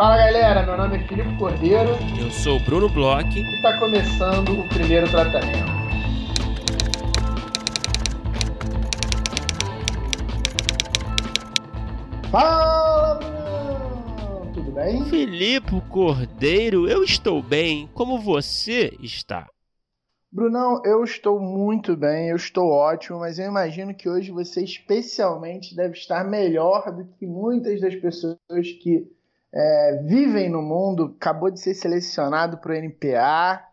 Fala galera, meu nome é Filipe Cordeiro. Eu sou o Bruno Bloch. E está começando o primeiro tratamento. Fala, Bruno! Tudo bem? Filipe Cordeiro, eu estou bem. Como você está? Brunão, eu estou muito bem, eu estou ótimo, mas eu imagino que hoje você especialmente deve estar melhor do que muitas das pessoas que é, vivem no mundo. Acabou de ser selecionado para o NPA,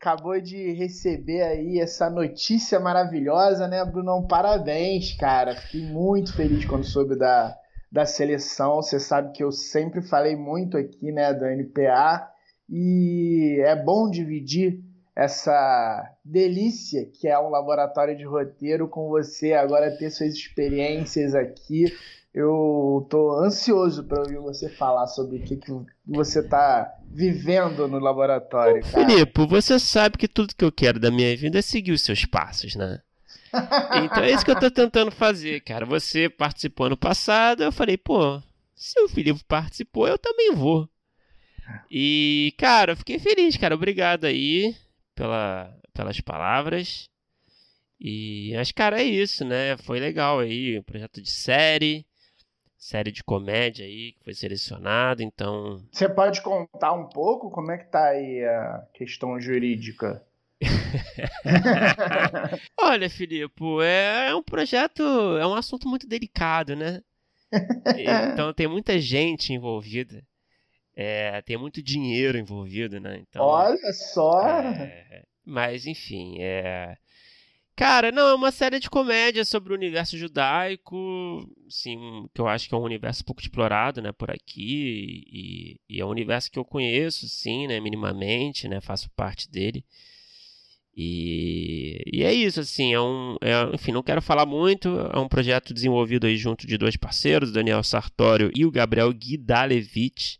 acabou de receber aí essa notícia maravilhosa, né, Brunão? Parabéns, cara. Fiquei muito feliz quando soube da, da seleção. Você sabe que eu sempre falei muito aqui, né, do NPA, e é bom dividir essa delícia que é um laboratório de roteiro com você, agora ter suas experiências aqui. Eu tô ansioso para ouvir você falar sobre o que, que você tá vivendo no laboratório. Cara. Filipe, você sabe que tudo que eu quero da minha vida é seguir os seus passos, né? Então é isso que eu tô tentando fazer, cara. Você participou no passado, eu falei, pô, se o Filipe participou, eu também vou. E, cara, eu fiquei feliz, cara. Obrigado aí pela, pelas palavras. E mas, cara, é isso, né? Foi legal aí, um projeto de série, série de comédia aí que foi selecionado, então. Você pode contar um pouco como é que tá aí a questão jurídica? Olha, Filipe, é um projeto, é um assunto muito delicado, né? Então tem muita gente envolvida. É, tem muito dinheiro envolvido, né? Então, Olha só! É, mas, enfim, é. Cara, não, é uma série de comédia sobre o universo judaico, sim, que eu acho que é um universo pouco explorado, né, por aqui, e, e, é um universo que eu conheço, sim, né, minimamente, né, faço parte dele. E, e é isso, assim, é um, é, enfim, não quero falar muito, é um projeto desenvolvido aí junto de dois parceiros, Daniel Sartório e o Gabriel Guidalevich,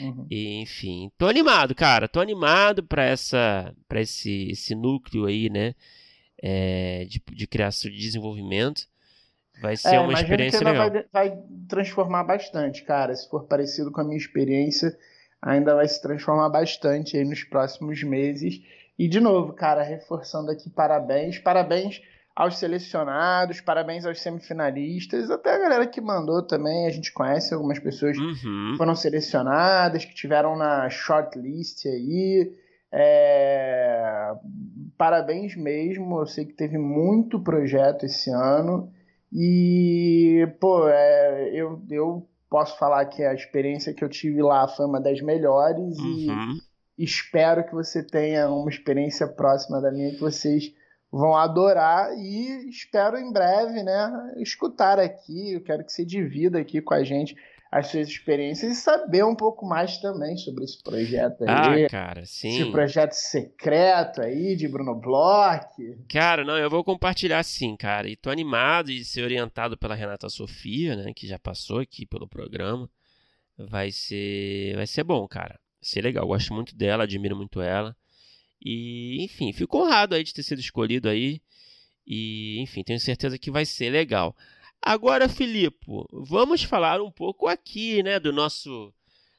Uhum. E, enfim, tô animado, cara. Tô animado para essa, para esse, esse núcleo aí, né? É, de, de criação de desenvolvimento. Vai ser é, uma experiência que legal. Vai, vai transformar bastante, cara. Se for parecido com a minha experiência, ainda vai se transformar bastante aí nos próximos meses. E de novo, cara, reforçando aqui, parabéns, parabéns aos selecionados, parabéns aos semifinalistas, até a galera que mandou também, a gente conhece algumas pessoas uhum. que foram selecionadas, que tiveram na shortlist aí. É... Parabéns mesmo, eu sei que teve muito projeto esse ano e, pô, é, eu, eu posso falar que a experiência que eu tive lá foi uma das melhores uhum. e espero que você tenha uma experiência próxima da minha que vocês vão adorar e espero em breve, né, escutar aqui. Eu quero que você divida aqui com a gente as suas experiências e saber um pouco mais também sobre esse projeto aí. Ah, cara, sim. Esse projeto secreto aí de Bruno Bloch. Cara, não, eu vou compartilhar sim, cara. E tô animado de ser orientado pela Renata Sofia, né, que já passou aqui pelo programa. Vai ser, vai ser bom, cara. Vai ser legal. Gosto muito dela, admiro muito ela. E, enfim, fico honrado aí de ter sido escolhido aí. E, enfim, tenho certeza que vai ser legal. Agora, Filipe, vamos falar um pouco aqui, né, do nosso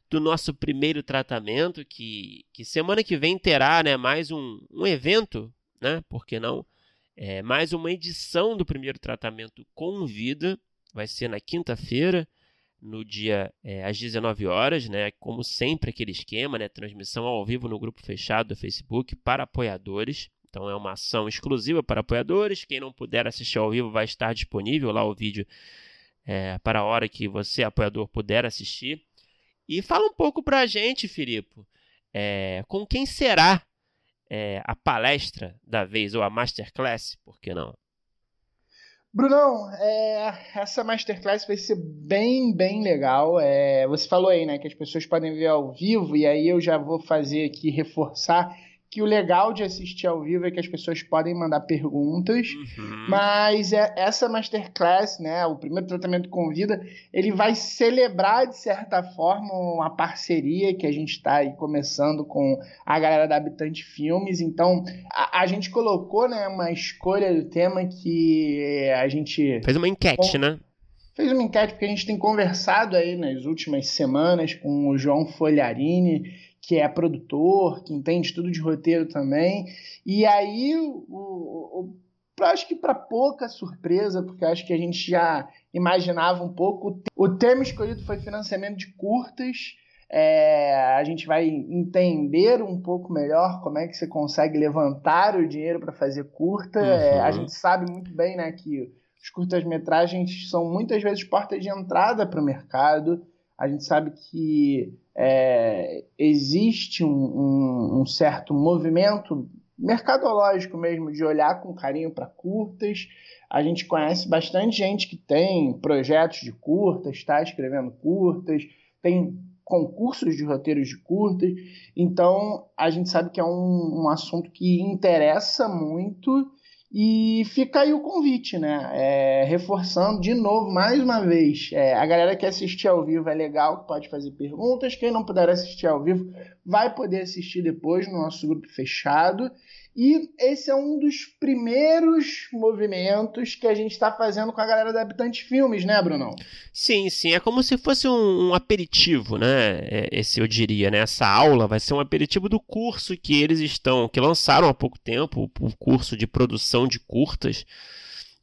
do nosso primeiro tratamento, que, que semana que vem terá, né, mais um, um evento, né, por que não? É, mais uma edição do primeiro tratamento com vida, vai ser na quinta-feira, no dia é, às 19 horas, né? Como sempre, aquele esquema, né? Transmissão ao vivo no grupo fechado do Facebook para apoiadores. Então é uma ação exclusiva para apoiadores. Quem não puder assistir ao vivo vai estar disponível lá o vídeo é, para a hora que você, apoiador, puder assistir. E fala um pouco para a gente, Filipe, é, com quem será é, a palestra da vez, ou a masterclass, por que não? Brunão, é, essa masterclass vai ser bem, bem legal. É, você falou aí, né, que as pessoas podem ver ao vivo, e aí eu já vou fazer aqui, reforçar que o legal de assistir ao vivo é que as pessoas podem mandar perguntas, uhum. mas é, essa masterclass, né, o primeiro tratamento com vida, ele vai celebrar de certa forma uma parceria que a gente está aí começando com a galera da Habitante Filmes. Então a, a, gente colocou, né, uma escolha do tema que a gente fez uma enquete, né? fez uma enquete porque a gente tem conversado aí nas últimas semanas com o João Folharini, que é produtor, que entende tudo de roteiro também. E aí, o, o, o acho que para pouca surpresa, porque acho que a gente já imaginava um pouco, o tema escolhido foi financiamento de curtas. É, a gente vai entender um pouco melhor como é que você consegue levantar o dinheiro para fazer curta. Uhum. É, a gente sabe muito bem né, que os curtas-metragens são muitas vezes portas de entrada para o mercado. A gente sabe que é, existe um, um, um, certo movimento mercadológico mesmo de olhar com carinho para curtas. A gente conhece bastante gente que tem projetos de curtas, está escrevendo curtas, tem concursos de roteiros de curtas. Então, a gente sabe que é um, um assunto que interessa muito e fica aí o convite, né? É, reforçando de novo, mais uma vez, é, a galera que assistir ao vivo é legal, pode fazer perguntas. Quem não puder assistir ao vivo vai poder assistir depois no nosso grupo fechado. E esse é um dos primeiros movimentos que a gente está fazendo com a galera da Habitante Filmes, né, Brunão? Sim, sim. É como se fosse um, um, aperitivo, né? É, esse eu diria, né? Essa aula vai ser um aperitivo do curso que eles estão, que lançaram há pouco tempo, o curso de produção de curtas,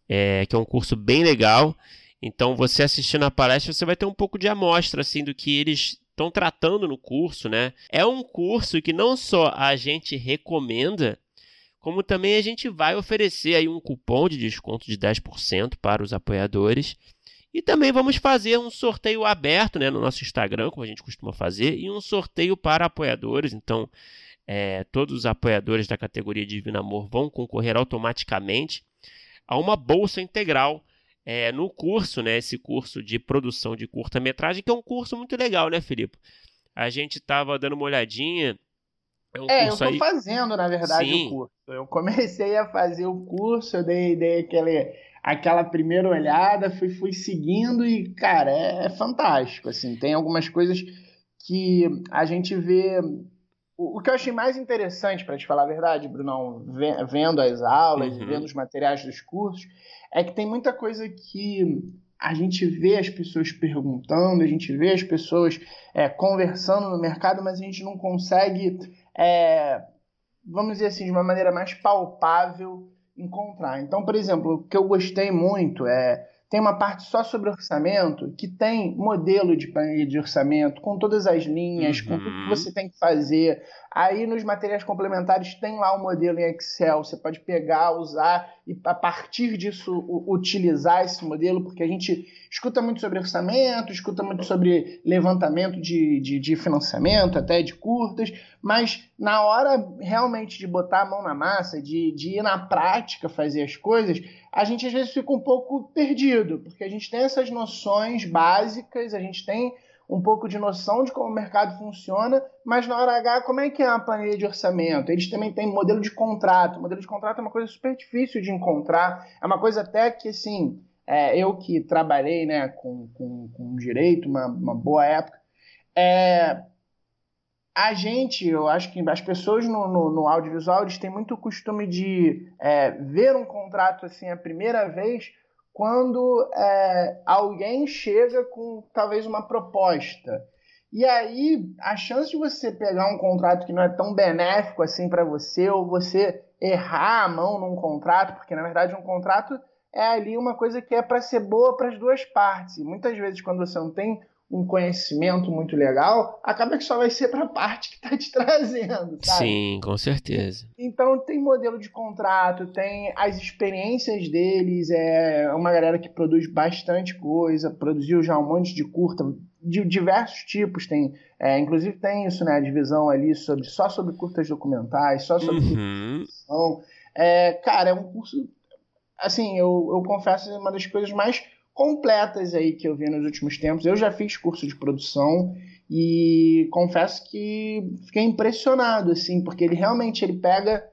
é, que é um curso bem legal. Então, você assistindo a palestra, você vai ter um pouco de amostra, assim, do que eles estão tratando no curso, né? É um curso que não só a gente recomenda, como também a gente vai oferecer aí um cupom de desconto de 10% para os apoiadores. E também vamos fazer um sorteio aberto né, no nosso Instagram, como a gente costuma fazer, e um sorteio para apoiadores. Então, é, todos os apoiadores da categoria Divino Amor vão concorrer automaticamente a uma bolsa integral é, no curso, né, esse curso de produção de curta-metragem, que é um curso muito legal, né, Felipe? A gente estava dando uma olhadinha é, eu tô aí... fazendo, na verdade, Sim. o curso. Eu comecei a fazer o curso, eu dei, dei aquele, aquela primeira olhada, fui, fui seguindo e, cara, é, é fantástico, assim. Tem algumas coisas que a gente vê... O, o que eu achei mais interessante, para te falar a verdade, Brunão, vendo as aulas, uhum. vendo os materiais dos cursos, é que tem muita coisa que a gente vê as pessoas perguntando, a gente vê as pessoas é, conversando no mercado, mas a gente não consegue é, vamos dizer assim, de uma maneira mais palpável encontrar. Então, por exemplo, o que eu gostei muito é tem uma parte só sobre orçamento que tem modelo de planilha de orçamento com todas as linhas, uhum. com tudo que uhum. você tem que fazer. Aí nos materiais complementares tem lá o um modelo em Excel, você pode pegar, usar e a partir disso utilizar esse modelo, porque a gente escuta muito sobre orçamento, escuta muito sobre levantamento de, de, de financiamento, até de curtas, mas na hora realmente de botar a mão na massa, de, de ir na prática fazer as coisas, a gente às vezes fica um pouco perdido, porque a gente tem essas noções básicas, a gente tem um pouco de noção de como o mercado funciona, mas na hora H, como é que é a planilha de orçamento? Eles também têm modelo de contrato. O modelo de contrato é uma coisa super difícil de encontrar, é uma coisa até que, assim, é, eu que trabalhei né, com, com, com direito uma, uma boa época, é, a gente, eu acho que as pessoas no, no, no audiovisual eles têm muito costume de é, ver um contrato assim a primeira vez quando é, alguém chega com talvez uma proposta. E aí, a chance de você pegar um contrato que não é tão benéfico assim para você, ou você errar a mão num contrato, porque na verdade um contrato é ali uma coisa que é para ser boa para as duas partes. E muitas vezes, quando você não tem um conhecimento muito legal, acaba que só vai ser para a parte que está te trazendo, sabe? Sim, com certeza. Então tem modelo de contrato, tem as experiências deles, é uma galera que produz bastante coisa, produziu já um monte de curta de diversos tipos, tem, é, inclusive tem isso, né, a divisão ali sobre só sobre curtas documentais, só sobre uhum. É, cara, é um curso, assim, eu, eu confesso, é uma das coisas mais completas aí que eu vi nos últimos tempos. Eu já fiz curso de produção e confesso que fiquei impressionado, assim, porque ele realmente ele pega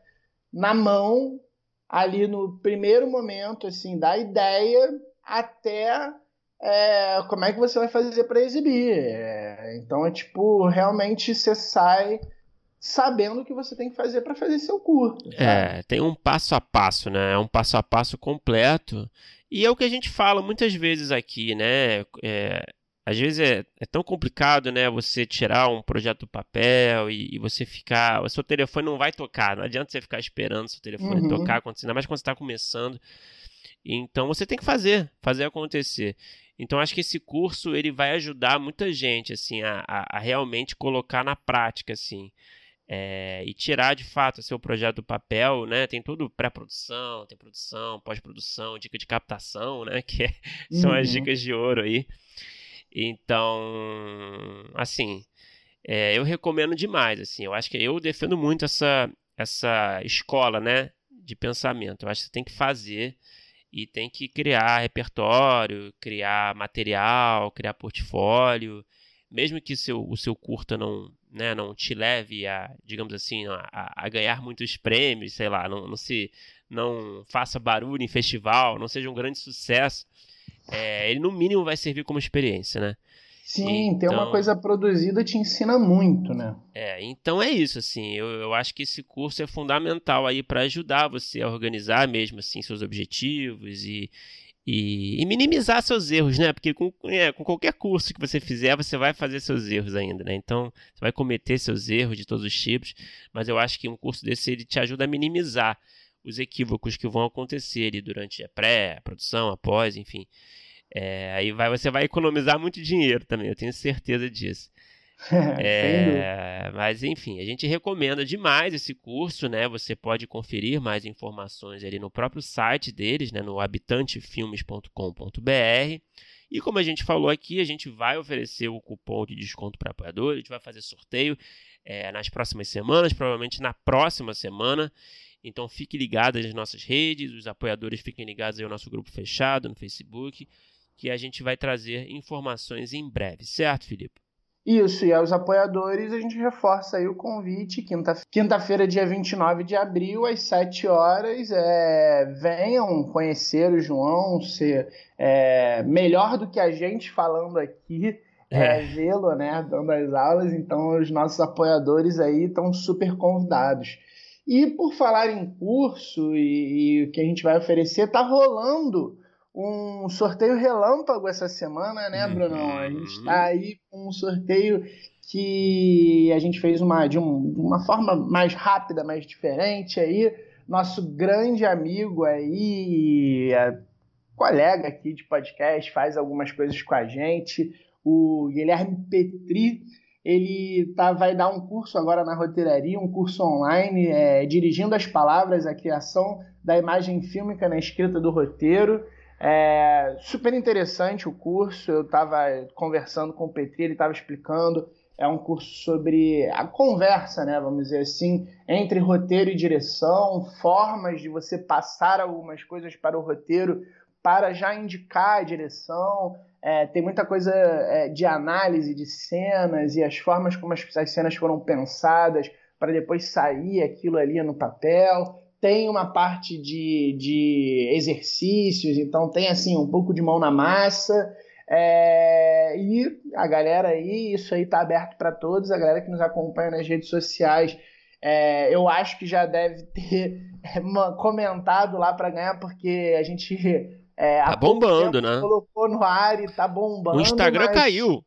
na mão ali no primeiro momento, assim, da ideia até é, como é que você vai fazer para exibir. É, então é tipo, realmente você sai sabendo o que você tem que fazer para fazer seu curso. É, tem um passo a passo, né? É um passo a passo completo E é o que a gente fala muitas vezes aqui, né? É, às vezes é, é, tão complicado, né? Você tirar um projeto do papel e, e, você ficar. O seu telefone não vai tocar. Não adianta você ficar esperando seu telefone uhum. tocar, ainda mais quando você está começando. Então você tem que fazer, fazer acontecer. Então acho que esse curso ele vai ajudar muita gente assim a, a, a realmente colocar na prática assim. É, e tirar de fato seu projeto do papel, né? Tem tudo pré-produção, tem produção, pós-produção, dica de captação, né? Que é, são uhum. as dicas de ouro aí. Então, assim, é, eu recomendo demais, assim, eu acho que eu defendo muito essa, essa escola, né, de pensamento. Eu acho que você tem que fazer e tem que criar repertório, criar material, criar portfólio, mesmo que seu, o seu curta não, né, não te leve a, digamos assim, a, a ganhar muitos prêmios, sei lá, não, não se não faça barulho em festival, não seja um grande sucesso, é, ele no mínimo vai servir como experiência, né? Sim, então, ter uma coisa produzida te ensina muito, né? É, então é isso, assim, eu, eu acho que esse curso é fundamental aí para ajudar você a organizar mesmo, assim, seus objetivos e, e, e minimizar seus erros, né? Porque com, é, com qualquer curso que você fizer, você vai fazer seus erros ainda, né? Então, você vai cometer seus erros de todos os tipos, mas eu acho que um curso desse, ele te ajuda a minimizar os equívocos que vão acontecer ali durante a pré, a produção, após, enfim. É, aí vai, você vai economizar muito dinheiro também, eu tenho certeza disso. é, mas enfim, a gente recomenda demais esse curso, né? Você pode conferir mais informações ali no próprio site deles, né? No habitantefilmes.com.br. E como a gente falou aqui, a gente vai oferecer o cupom de desconto para apoiador, a gente vai fazer sorteio é, nas próximas semanas, provavelmente na próxima semana. Então fique ligado nas nossas redes, os apoiadores fiquem ligados ao nosso grupo fechado no Facebook, que a gente vai trazer informações em breve, certo, Felipe? Isso, e aos apoiadores a gente reforça aí o convite, quinta-feira, quinta dia 29 de abril, às 7 horas, é, venham conhecer o João, ser é, melhor do que a gente falando aqui, é. é. vê-lo, né, dando as aulas, então os nossos apoiadores aí estão super convidados. E por falar em curso e, o que a gente vai oferecer, tá rolando um sorteio relâmpago essa semana, né, Brunão? A gente está uhum. aí com um sorteio que a gente fez uma, de, um, uma forma mais rápida, mais diferente aí. Nosso grande amigo aí, colega aqui de podcast, faz algumas coisas com a gente, o Guilherme Petri ele tá, vai dar um curso agora na roteiraria, um curso online, é, dirigindo as palavras, a criação da imagem fílmica na escrita do roteiro. É, super interessante o curso, eu estava conversando com o Petri, ele estava explicando. É um curso sobre a conversa, né, vamos dizer assim, entre roteiro e direção, formas de você passar algumas coisas para o roteiro para já indicar a direção. É, tem muita coisa é, de análise de cenas e as formas como as, as cenas foram pensadas para depois sair aquilo ali no papel. Tem uma parte de, de exercícios, então tem assim um pouco de mão na massa. É, e a galera aí, isso aí está aberto para todos. A galera que nos acompanha nas redes sociais, é, eu acho que já deve ter é, comentado lá para ganhar, porque a gente é, tá bombando, né? Colocou no ar e tá bombando. O Instagram mas... caiu.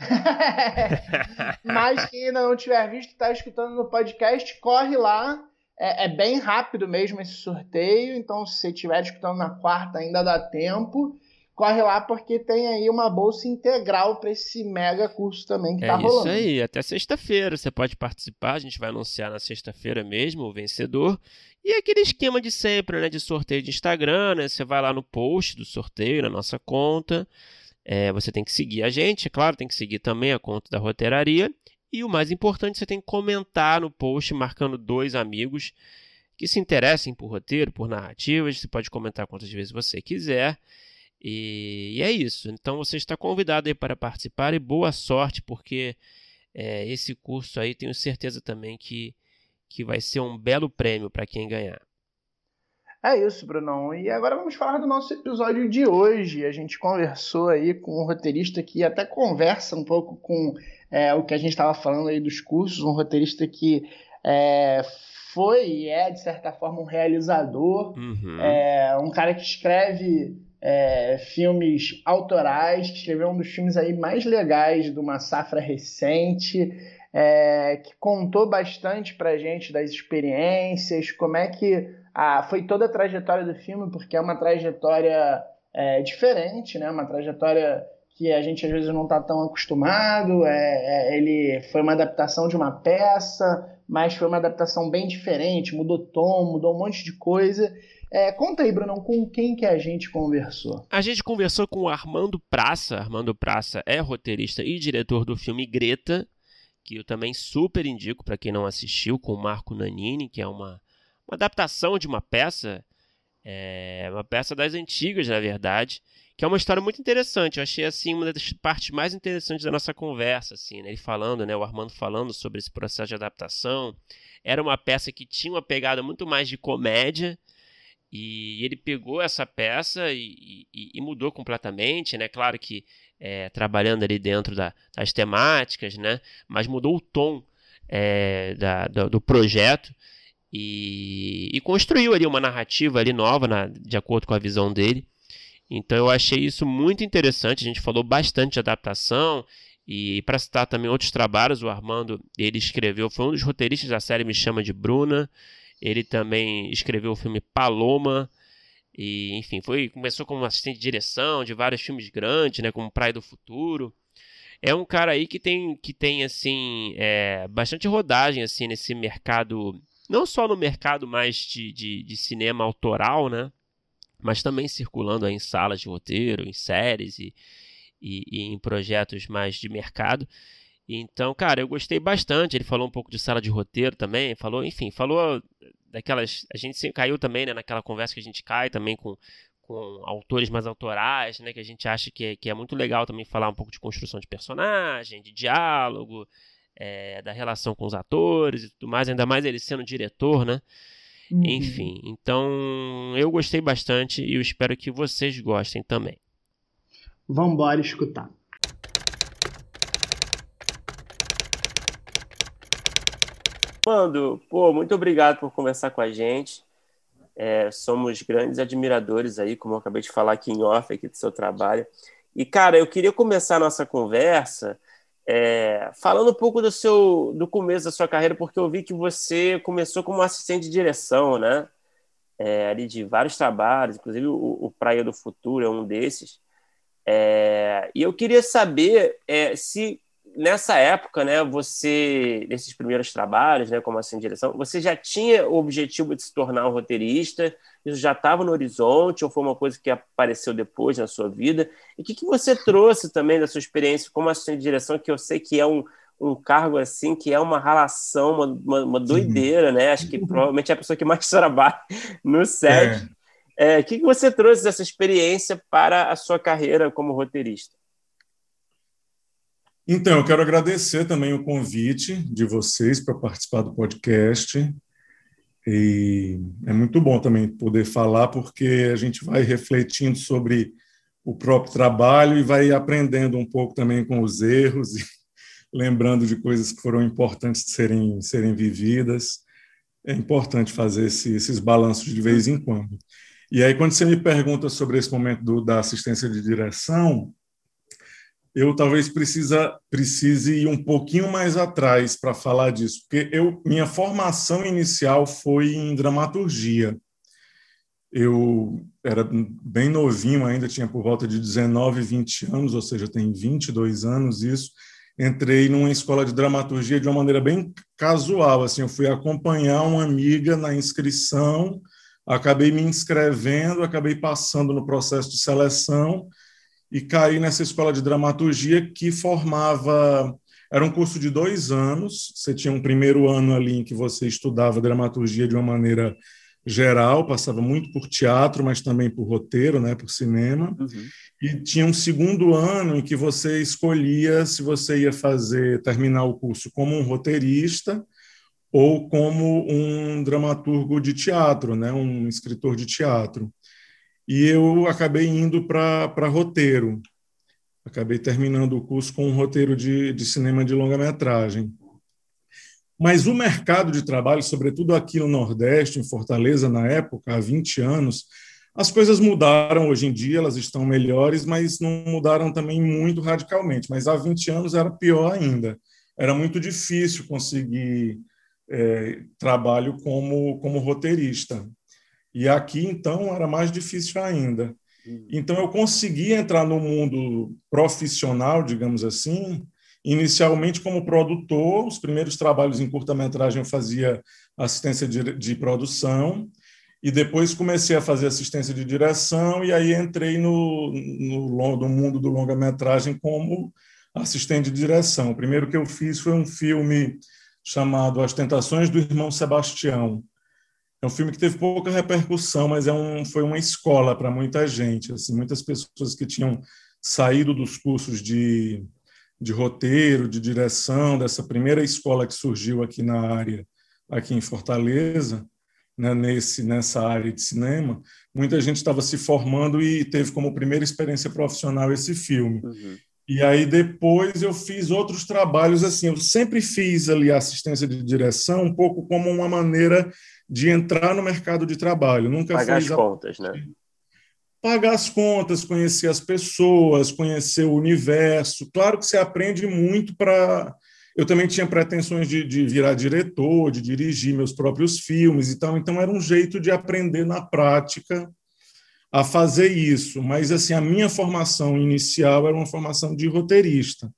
mas quem ainda não tiver visto, está escutando no podcast, corre lá. É, é, bem rápido mesmo esse sorteio, então se você estiver escutando na quarta ainda dá tempo. Corre lá porque tem aí uma bolsa integral para esse mega curso também que é tá rolando. É isso aí, até sexta-feira você pode participar, a gente vai anunciar na sexta-feira mesmo o vencedor. E aquele esquema de sempre, né? De sorteio de Instagram, né? Você vai lá no post do sorteio, na nossa conta. É, você tem que seguir a gente, é claro, tem que seguir também a conta da roteiraria. E o mais importante, você tem que comentar no post marcando dois amigos que se interessem por roteiro, por narrativas. Você pode comentar quantas vezes você quiser. E, é isso. Então você está convidado aí para participar e boa sorte, porque é, esse curso aí tenho certeza também que que vai ser um belo prêmio para quem ganhar. É isso, Brunão. E agora vamos falar do nosso episódio de hoje. A gente conversou aí com um roteirista que até conversa um pouco com é, o que a gente estava falando aí dos cursos, um roteirista que é, foi e é, de certa forma, um realizador, uhum. é, um cara que escreve é, filmes autorais, que escreveu um dos filmes aí mais legais de uma safra recente, é, que contou bastante pra gente das experiências, como é que a, foi toda a trajetória do filme, porque é uma trajetória é, diferente, né? Uma trajetória que a gente às vezes não está tão acostumado. É, é, ele foi uma adaptação de uma peça, mas foi uma adaptação bem diferente, mudou tom, mudou um monte de coisa. É, conta aí, Brunão, com quem que a gente conversou? A gente conversou com o Armando Praça. Armando Praça é roteirista e diretor do filme Greta, que eu também super indico para quem não assistiu, com o Marco Nanini, que é uma, uma adaptação de uma peça, é, uma peça das antigas, na verdade, que é uma história muito interessante. Eu achei assim uma das partes mais interessantes da nossa conversa, assim, né? Ele falando, né, o Armando falando sobre esse processo de adaptação. Era uma peça que tinha uma pegada muito mais de comédia. E ele pegou essa peça e, e, e mudou completamente, né? Claro que é, trabalhando ali dentro da, das temáticas, né? Mas mudou o tom é, da, do, do, projeto e, e, construiu ali uma narrativa ali nova, na, de acordo com a visão dele. Então eu achei isso muito interessante. A gente falou bastante de adaptação e para citar também outros trabalhos, o Armando ele escreveu, foi um dos roteiristas da série Me Chama de Bruna. Ele também escreveu o filme Paloma. E, enfim, foi começou como assistente de direção de vários filmes grandes, né, como Praia do Futuro. É um cara aí que tem, que tem assim, é, bastante rodagem assim nesse mercado, não só no mercado mais de, de, de cinema autoral, né, mas também circulando em salas de roteiro, em séries e, e, e, em projetos mais de mercado. Então, cara, eu gostei bastante. Ele falou um pouco de sala de roteiro também, falou, enfim, falou daquelas. A gente caiu também né, naquela conversa que a gente cai também com, com autores mais autorais, né? Que a gente acha que é, que é muito legal também falar um pouco de construção de personagem, de diálogo, é, da relação com os atores e tudo mais, ainda mais ele sendo diretor, né? Uhum. Enfim, então eu gostei bastante e eu espero que vocês gostem também. Vamos embora escutar. Mando, pô, muito obrigado por conversar com a gente. É, somos grandes admiradores aí, como eu acabei de falar aqui em off aqui do seu trabalho. E, cara, eu queria começar a nossa conversa é, falando um pouco do seu do começo da sua carreira, porque eu vi que você começou como assistente de direção, né? É, ali de vários trabalhos, inclusive o, o, Praia do Futuro é um desses. É, e eu queria saber é, se nessa época, né, você, nesses primeiros trabalhos, né, como de direção, você já tinha o objetivo de se tornar um roteirista? Isso já estava no horizonte ou foi uma coisa que apareceu depois na sua vida? E o que, que você trouxe também da sua experiência como assistente de direção, que eu sei que é um, um cargo assim, que é uma relação, uma, uma, uma doideira, né? Acho que provavelmente é a pessoa que mais trabalha no set. É. É, o que, que você trouxe dessa experiência para a sua carreira como roteirista? Então, eu quero agradecer também o convite de vocês para participar do podcast. E é muito bom também poder falar, porque a gente vai refletindo sobre o próprio trabalho e vai aprendendo um pouco também com os erros e lembrando de coisas que foram importantes de serem, serem vividas. É importante fazer esse, esses balanços de vez em quando. E aí, quando você me pergunta sobre esse momento do, da assistência de direção, eu talvez precisa, precise ir um pouquinho mais atrás para falar disso, porque eu, minha formação inicial foi em dramaturgia. Eu era bem novinho ainda, tinha por volta de 19, 20 anos, ou seja, tem 22 anos isso. Entrei numa escola de dramaturgia de uma maneira bem casual, assim, eu fui acompanhar uma amiga na inscrição, acabei me inscrevendo, acabei passando no processo de seleção, e caí nessa escola de dramaturgia que formava. Era um curso de dois anos. Você tinha um primeiro ano ali em que você estudava dramaturgia de uma maneira geral, passava muito por teatro, mas também por roteiro, né, por cinema. Uhum. E tinha um segundo ano em que você escolhia se você ia fazer terminar o curso como um roteirista ou como um dramaturgo de teatro, né, um escritor de teatro e eu acabei indo para roteiro. Acabei terminando o curso com um roteiro de, de cinema de longa-metragem. Mas o mercado de trabalho, sobretudo aqui no Nordeste, em Fortaleza, na época, há 20 anos, As coisas mudaram hoje em dia, elas estão melhores, mas não mudaram também muito radicalmente. Mas há 20 anos era pior ainda. Era muito difícil conseguir é, trabalho como, como roteirista. E aqui, então, era mais difícil ainda. Hum. Então, eu consegui entrar no mundo profissional, digamos assim, inicialmente como produtor. Os primeiros trabalhos em curta-metragem eu fazia assistência de, de, produção, e depois comecei a fazer assistência de direção, e aí entrei no, no, no mundo do longa-metragem como assistente de direção. O primeiro que eu fiz foi um filme chamado As Tentações do Irmão Sebastião. É um filme que teve pouca repercussão, mas é um, foi uma escola para muita gente. Assim, muitas pessoas que tinham saído dos cursos de, de roteiro, de direção, dessa primeira escola que surgiu aqui na área, aqui em Fortaleza, né, nesse, nessa área de cinema, muita gente estava se formando e teve como primeira experiência profissional esse filme. Uhum. E aí depois eu fiz outros trabalhos assim. Eu sempre fiz ali assistência de direção um pouco como uma maneira de entrar no mercado de trabalho. Nunca pagar fiz as a... contas, né? Pagar as contas, conhecer as pessoas, conhecer o universo. Claro que você aprende muito para. Eu também tinha pretensões de, de virar diretor, de dirigir meus próprios filmes e tal. Então era um jeito de aprender na prática a fazer isso, mas assim a minha formação inicial era uma formação de roteirista.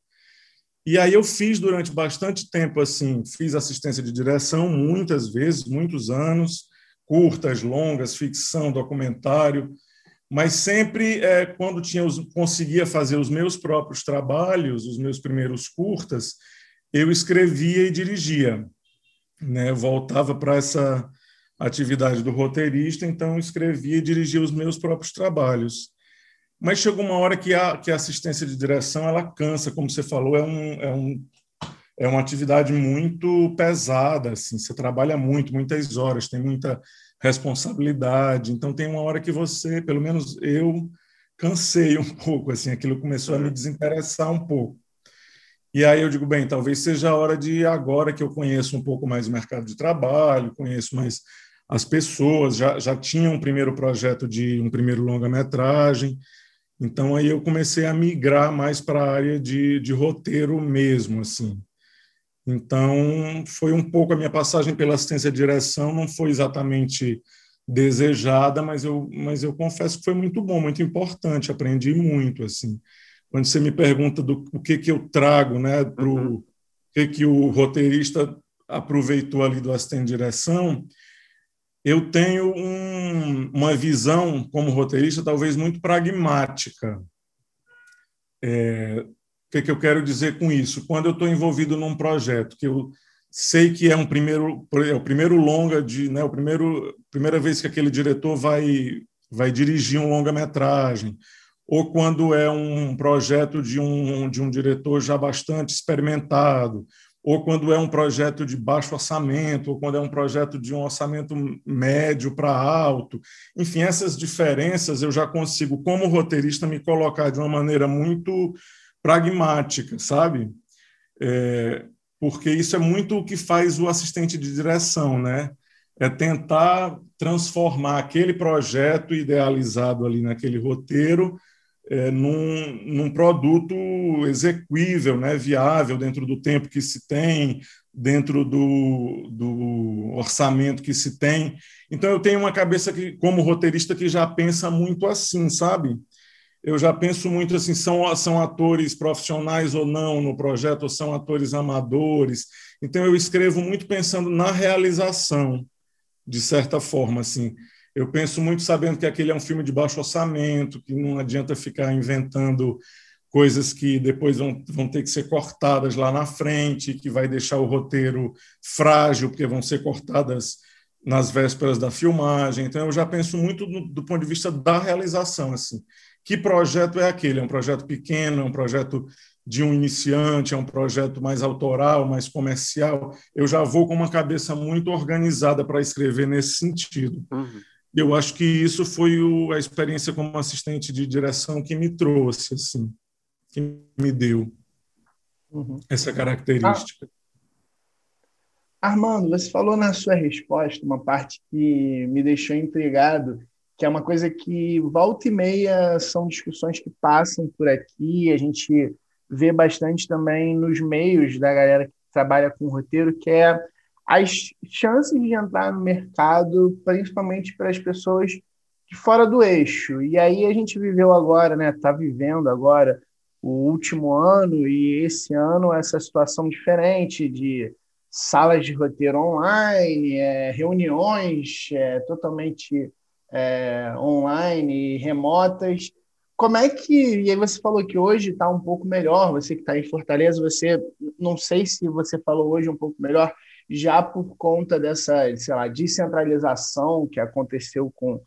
E aí eu fiz durante bastante tempo assim, fiz assistência de direção muitas vezes, muitos anos, curtas, longas, ficção, documentário, mas sempre é, quando tinha os, conseguia fazer os meus próprios trabalhos, os meus primeiros curtas, eu escrevia e dirigia, né? Voltava para essa atividade do roteirista, então escrevia e dirigia os meus próprios trabalhos. Mas chegou uma hora que a, que a assistência de direção ela cansa, como você falou, é, um, é, um, é uma atividade muito pesada, assim, você trabalha muito, muitas horas, tem muita responsabilidade, então tem uma hora que você, pelo menos eu, cansei um pouco, assim, aquilo começou a me desinteressar um pouco. E aí eu digo, bem, talvez seja a hora de agora que eu conheço um pouco mais o mercado de trabalho, conheço mais as pessoas, já, já tinha um primeiro projeto de um primeiro longa-metragem, então aí eu comecei a migrar mais para a área de, de roteiro mesmo, assim. Então foi um pouco a minha passagem pela assistência de direção, não foi exatamente desejada, mas eu, mas eu confesso que foi muito bom, muito importante, aprendi muito, assim. Quando você me pergunta do o que que eu trago, né, pro uhum. que que o roteirista aproveitou ali do assistente de direção, eu tenho um, uma visão como roteirista talvez muito pragmática. É, o que, que eu quero dizer com isso? Quando eu estou envolvido num projeto que eu sei que é um primeiro é o primeiro longa de né o primeiro primeira vez que aquele diretor vai vai dirigir um longa metragem ou quando é um projeto de um de um diretor já bastante experimentado ou quando é um projeto de baixo orçamento, ou quando é um projeto de um orçamento médio para alto. Enfim, essas diferenças eu já consigo, como roteirista, me colocar de uma maneira muito pragmática, sabe? É, porque isso é muito o que faz o assistente de direção, né? É tentar transformar aquele projeto idealizado ali naquele roteiro é, num, num, produto execuível, né, viável dentro do tempo que se tem, dentro do, do, orçamento que se tem. Então eu tenho uma cabeça que, como roteirista, que já pensa muito assim, sabe? Eu já penso muito assim, são, são atores profissionais ou não no projeto, ou são atores amadores. Então eu escrevo muito pensando na realização, de certa forma, assim eu penso muito sabendo que aquele é um filme de baixo orçamento, que não adianta ficar inventando coisas que depois vão, vão ter que ser cortadas lá na frente, que vai deixar o roteiro frágil, porque vão ser cortadas nas vésperas da filmagem. Então, eu já penso muito do, do ponto de vista da realização. assim Que projeto é aquele? É um projeto pequeno? É um projeto de um iniciante? É um projeto mais autoral, mais comercial? Eu já vou com uma cabeça muito organizada para escrever nesse sentido. Uhum eu acho que isso foi o, a experiência como assistente de direção que me trouxe, assim, que me deu uhum. essa característica. Ah, Armando, você falou na sua resposta uma parte que me deixou intrigado, que é uma coisa que volta e meia são discussões que passam por aqui, a gente vê bastante também nos meios da galera que trabalha com roteiro, que é as chances de entrar no mercado, principalmente para as pessoas de fora do eixo. E aí a gente viveu agora, né? Está vivendo agora o último ano e esse ano essa situação diferente de salas de roteiro online, é, reuniões é, totalmente é, online, remotas. Como é que. E aí você falou que hoje está um pouco melhor, você que está em Fortaleza, você. Não sei se você falou hoje um pouco melhor, já por conta dessa, sei lá, descentralização que aconteceu com,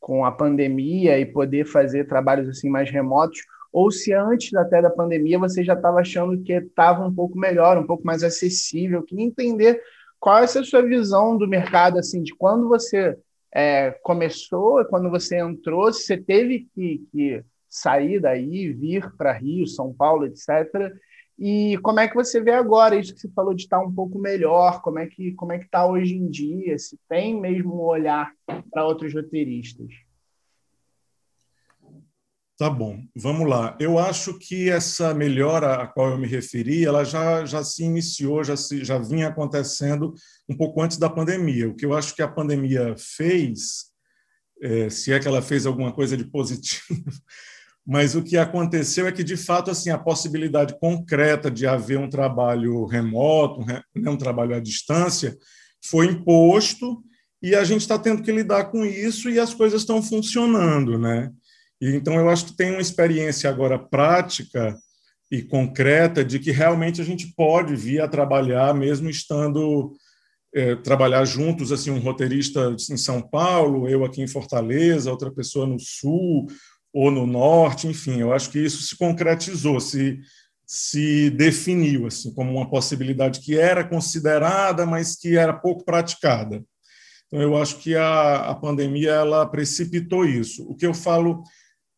com a pandemia e poder fazer trabalhos assim mais remotos, ou se antes até da pandemia você já estava achando que estava um pouco melhor, um pouco mais acessível. Queria entender qual é a sua visão do mercado, assim, de quando você é, começou, quando você entrou, se você teve que, que sair daí, vir para Rio, São Paulo, etc. E como é que você vê agora isso que você falou de estar um pouco melhor? Como é que como é que está hoje em dia? Se tem mesmo um olhar para outros roteiristas? Tá bom, vamos lá. Eu acho que essa melhora a qual eu me referi, ela já, já se iniciou, já, se, já vinha acontecendo um pouco antes da pandemia. O que eu acho que a pandemia fez, é, se é que ela fez alguma coisa de positivo, mas o que aconteceu é que, de fato, assim, a possibilidade concreta de haver um trabalho remoto, um, né, um trabalho à distância, foi imposto e a gente está tendo que lidar com isso e as coisas estão funcionando, né? E, então, eu acho que tem uma experiência agora prática e concreta de que realmente a gente pode vir a trabalhar, mesmo estando é, trabalhar juntos, assim, um roteirista em São Paulo, eu aqui em Fortaleza, outra pessoa no Sul ou no Norte, enfim, eu acho que isso se concretizou, se se definiu assim como uma possibilidade que era considerada, mas que era pouco praticada. Então, eu acho que a, a pandemia ela precipitou isso. O que eu falo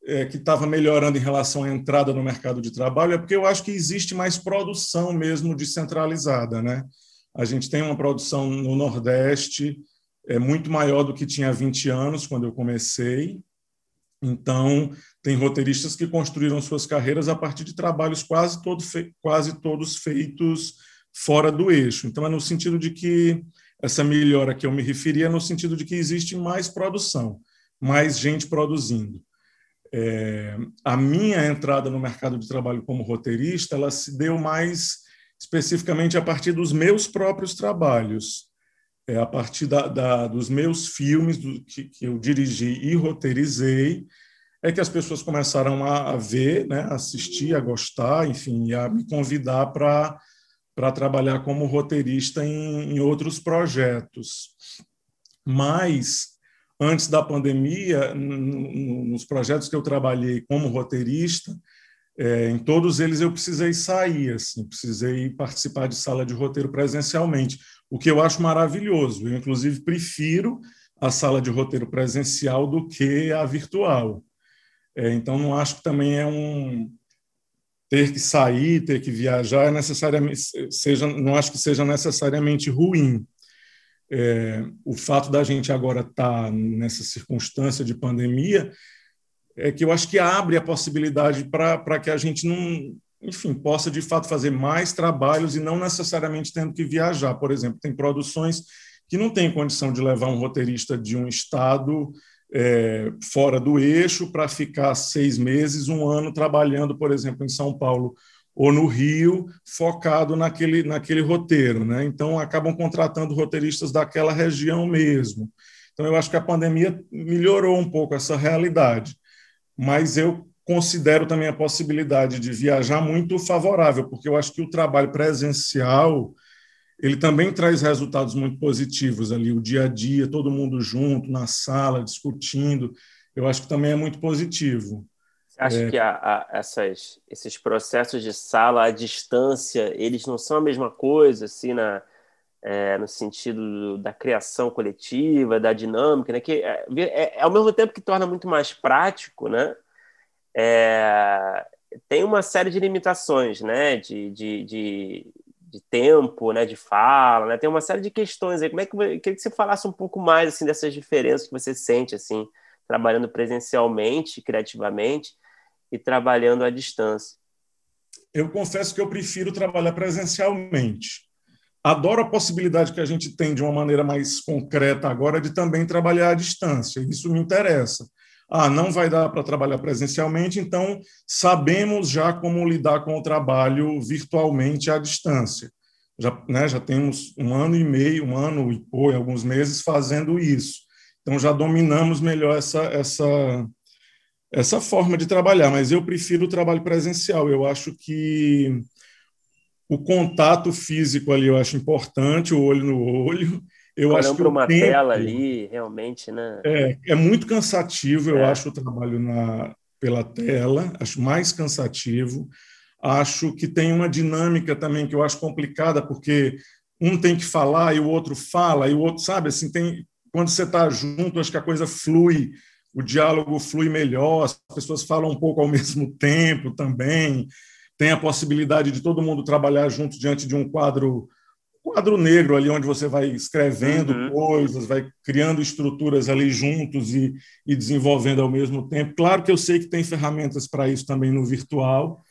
é, que estava melhorando em relação à entrada no mercado de trabalho é porque eu acho que existe mais produção mesmo descentralizada. Né? A gente tem uma produção no Nordeste é muito maior do que tinha 20 anos, quando eu comecei. Então, tem roteiristas que construíram suas carreiras a partir de trabalhos quase, todo quase todos feitos fora do eixo. Então, é no sentido de que essa melhora que eu me referia é no sentido de que existe mais produção, mais gente produzindo. É, a minha entrada no mercado de trabalho como roteirista, ela se deu mais especificamente a partir dos meus próprios trabalhos, é, a partir da, da, dos meus filmes do, que, que, eu dirigi e roteirizei, é que as pessoas começaram a, a ver, né, assistir, a gostar, enfim, a me convidar para para trabalhar como roteirista em, em outros projetos. Mas antes da pandemia, nos projetos que eu trabalhei como roteirista, é, em todos eles eu precisei sair, assim, precisei participar de sala de roteiro presencialmente, o que eu acho maravilhoso. Eu, inclusive, prefiro a sala de roteiro presencial do que a virtual. É, então, não acho que também é um ter que sair, ter que viajar, é necessariamente seja, não acho que seja necessariamente ruim. É, o fato da gente agora estar tá nessa circunstância de pandemia é que eu acho que abre a possibilidade para que a gente não, enfim, possa de fato fazer mais trabalhos e não necessariamente tendo que viajar. Por exemplo, tem produções que não têm condição de levar um roteirista de um estado é, fora do eixo para ficar seis meses, um ano trabalhando, por exemplo, em São Paulo ou no Rio, focado naquele, naquele roteiro. Né? Então, acabam contratando roteiristas daquela região mesmo. Então, eu acho que a pandemia melhorou um pouco essa realidade. Mas eu considero também a possibilidade de viajar muito favorável, porque eu acho que o trabalho presencial ele também traz resultados muito positivos ali, o dia a dia, todo mundo junto, na sala, discutindo, eu acho que também é muito positivo. Acho é. que a, a, essas, esses processos de sala à distância, eles não são a mesma coisa, assim, na, é, no sentido da criação coletiva, da dinâmica, né? Que é, é, ao mesmo tempo que torna muito mais prático, né? É, tem uma série de limitações, né? De, de, de, de, tempo, né? De fala, né? Tem uma série de questões aí. Como é que queria que você falasse um pouco mais assim dessas diferenças que você sente assim trabalhando presencialmente, criativamente, e trabalhando à distância? Eu confesso que eu prefiro trabalhar presencialmente. Adoro a possibilidade que a gente tem de uma maneira mais concreta agora de também trabalhar à distância. Isso me interessa. Ah, não vai dar para trabalhar presencialmente, então sabemos já como lidar com o trabalho virtualmente à distância. Já, né, já temos um ano e meio, um ano e pouco, alguns meses fazendo isso. Então já dominamos melhor essa, essa, essa forma de trabalhar, mas eu prefiro o trabalho presencial. Eu acho que o contato físico ali eu acho importante, o olho no olho. Eu Olhando acho que uma tempo, tela ali, realmente, né? É, é muito cansativo, eu É. acho, o trabalho na, pela tela, acho mais cansativo. Acho que tem uma dinâmica também que eu acho complicada, porque um tem que falar e o outro fala, e o outro, sabe, assim, tem, quando você está junto, acho que a coisa flui, o diálogo flui melhor, as pessoas falam um pouco ao mesmo tempo também, tem a possibilidade de todo mundo trabalhar junto diante de um quadro quadro negro ali onde você vai escrevendo Uhum. coisas, vai criando estruturas ali juntos e, e desenvolvendo ao mesmo tempo. Claro que eu sei que tem ferramentas para isso também no virtual.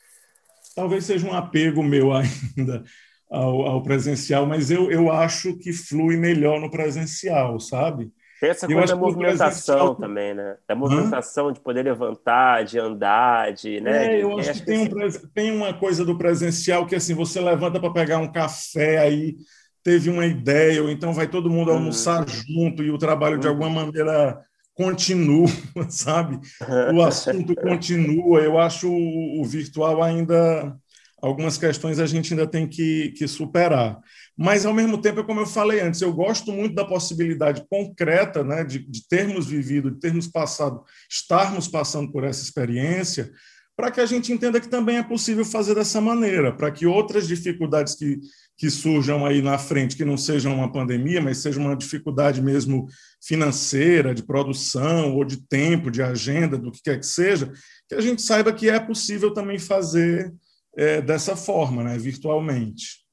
Talvez seja um apego meu ainda ao, ao presencial, mas eu, eu acho que flui melhor no presencial, sabe? Tem essa coisa da movimentação presencial- também, né? Da movimentação de poder levantar, de andar, de. Né? É, eu acho que tem, um, tem uma coisa do presencial que assim você levanta para pegar um café, aí teve uma ideia, ou então vai todo mundo Uhum. almoçar junto e o trabalho de Uhum. alguma maneira continua, sabe? O assunto continua. Eu acho o, o virtual ainda algumas questões a gente ainda tem que, que superar. Mas, ao mesmo tempo, é como eu falei antes, eu gosto muito da possibilidade concreta né, de, de termos vivido, de termos passado, estarmos passando por essa experiência, para que a gente entenda que também é possível fazer dessa maneira, para que outras dificuldades que, que surjam aí na frente, que não sejam uma pandemia, mas seja uma dificuldade mesmo financeira, de produção, ou de tempo, de agenda, do que quer que seja, que a gente saiba que é possível também fazer é, dessa forma, né, virtualmente.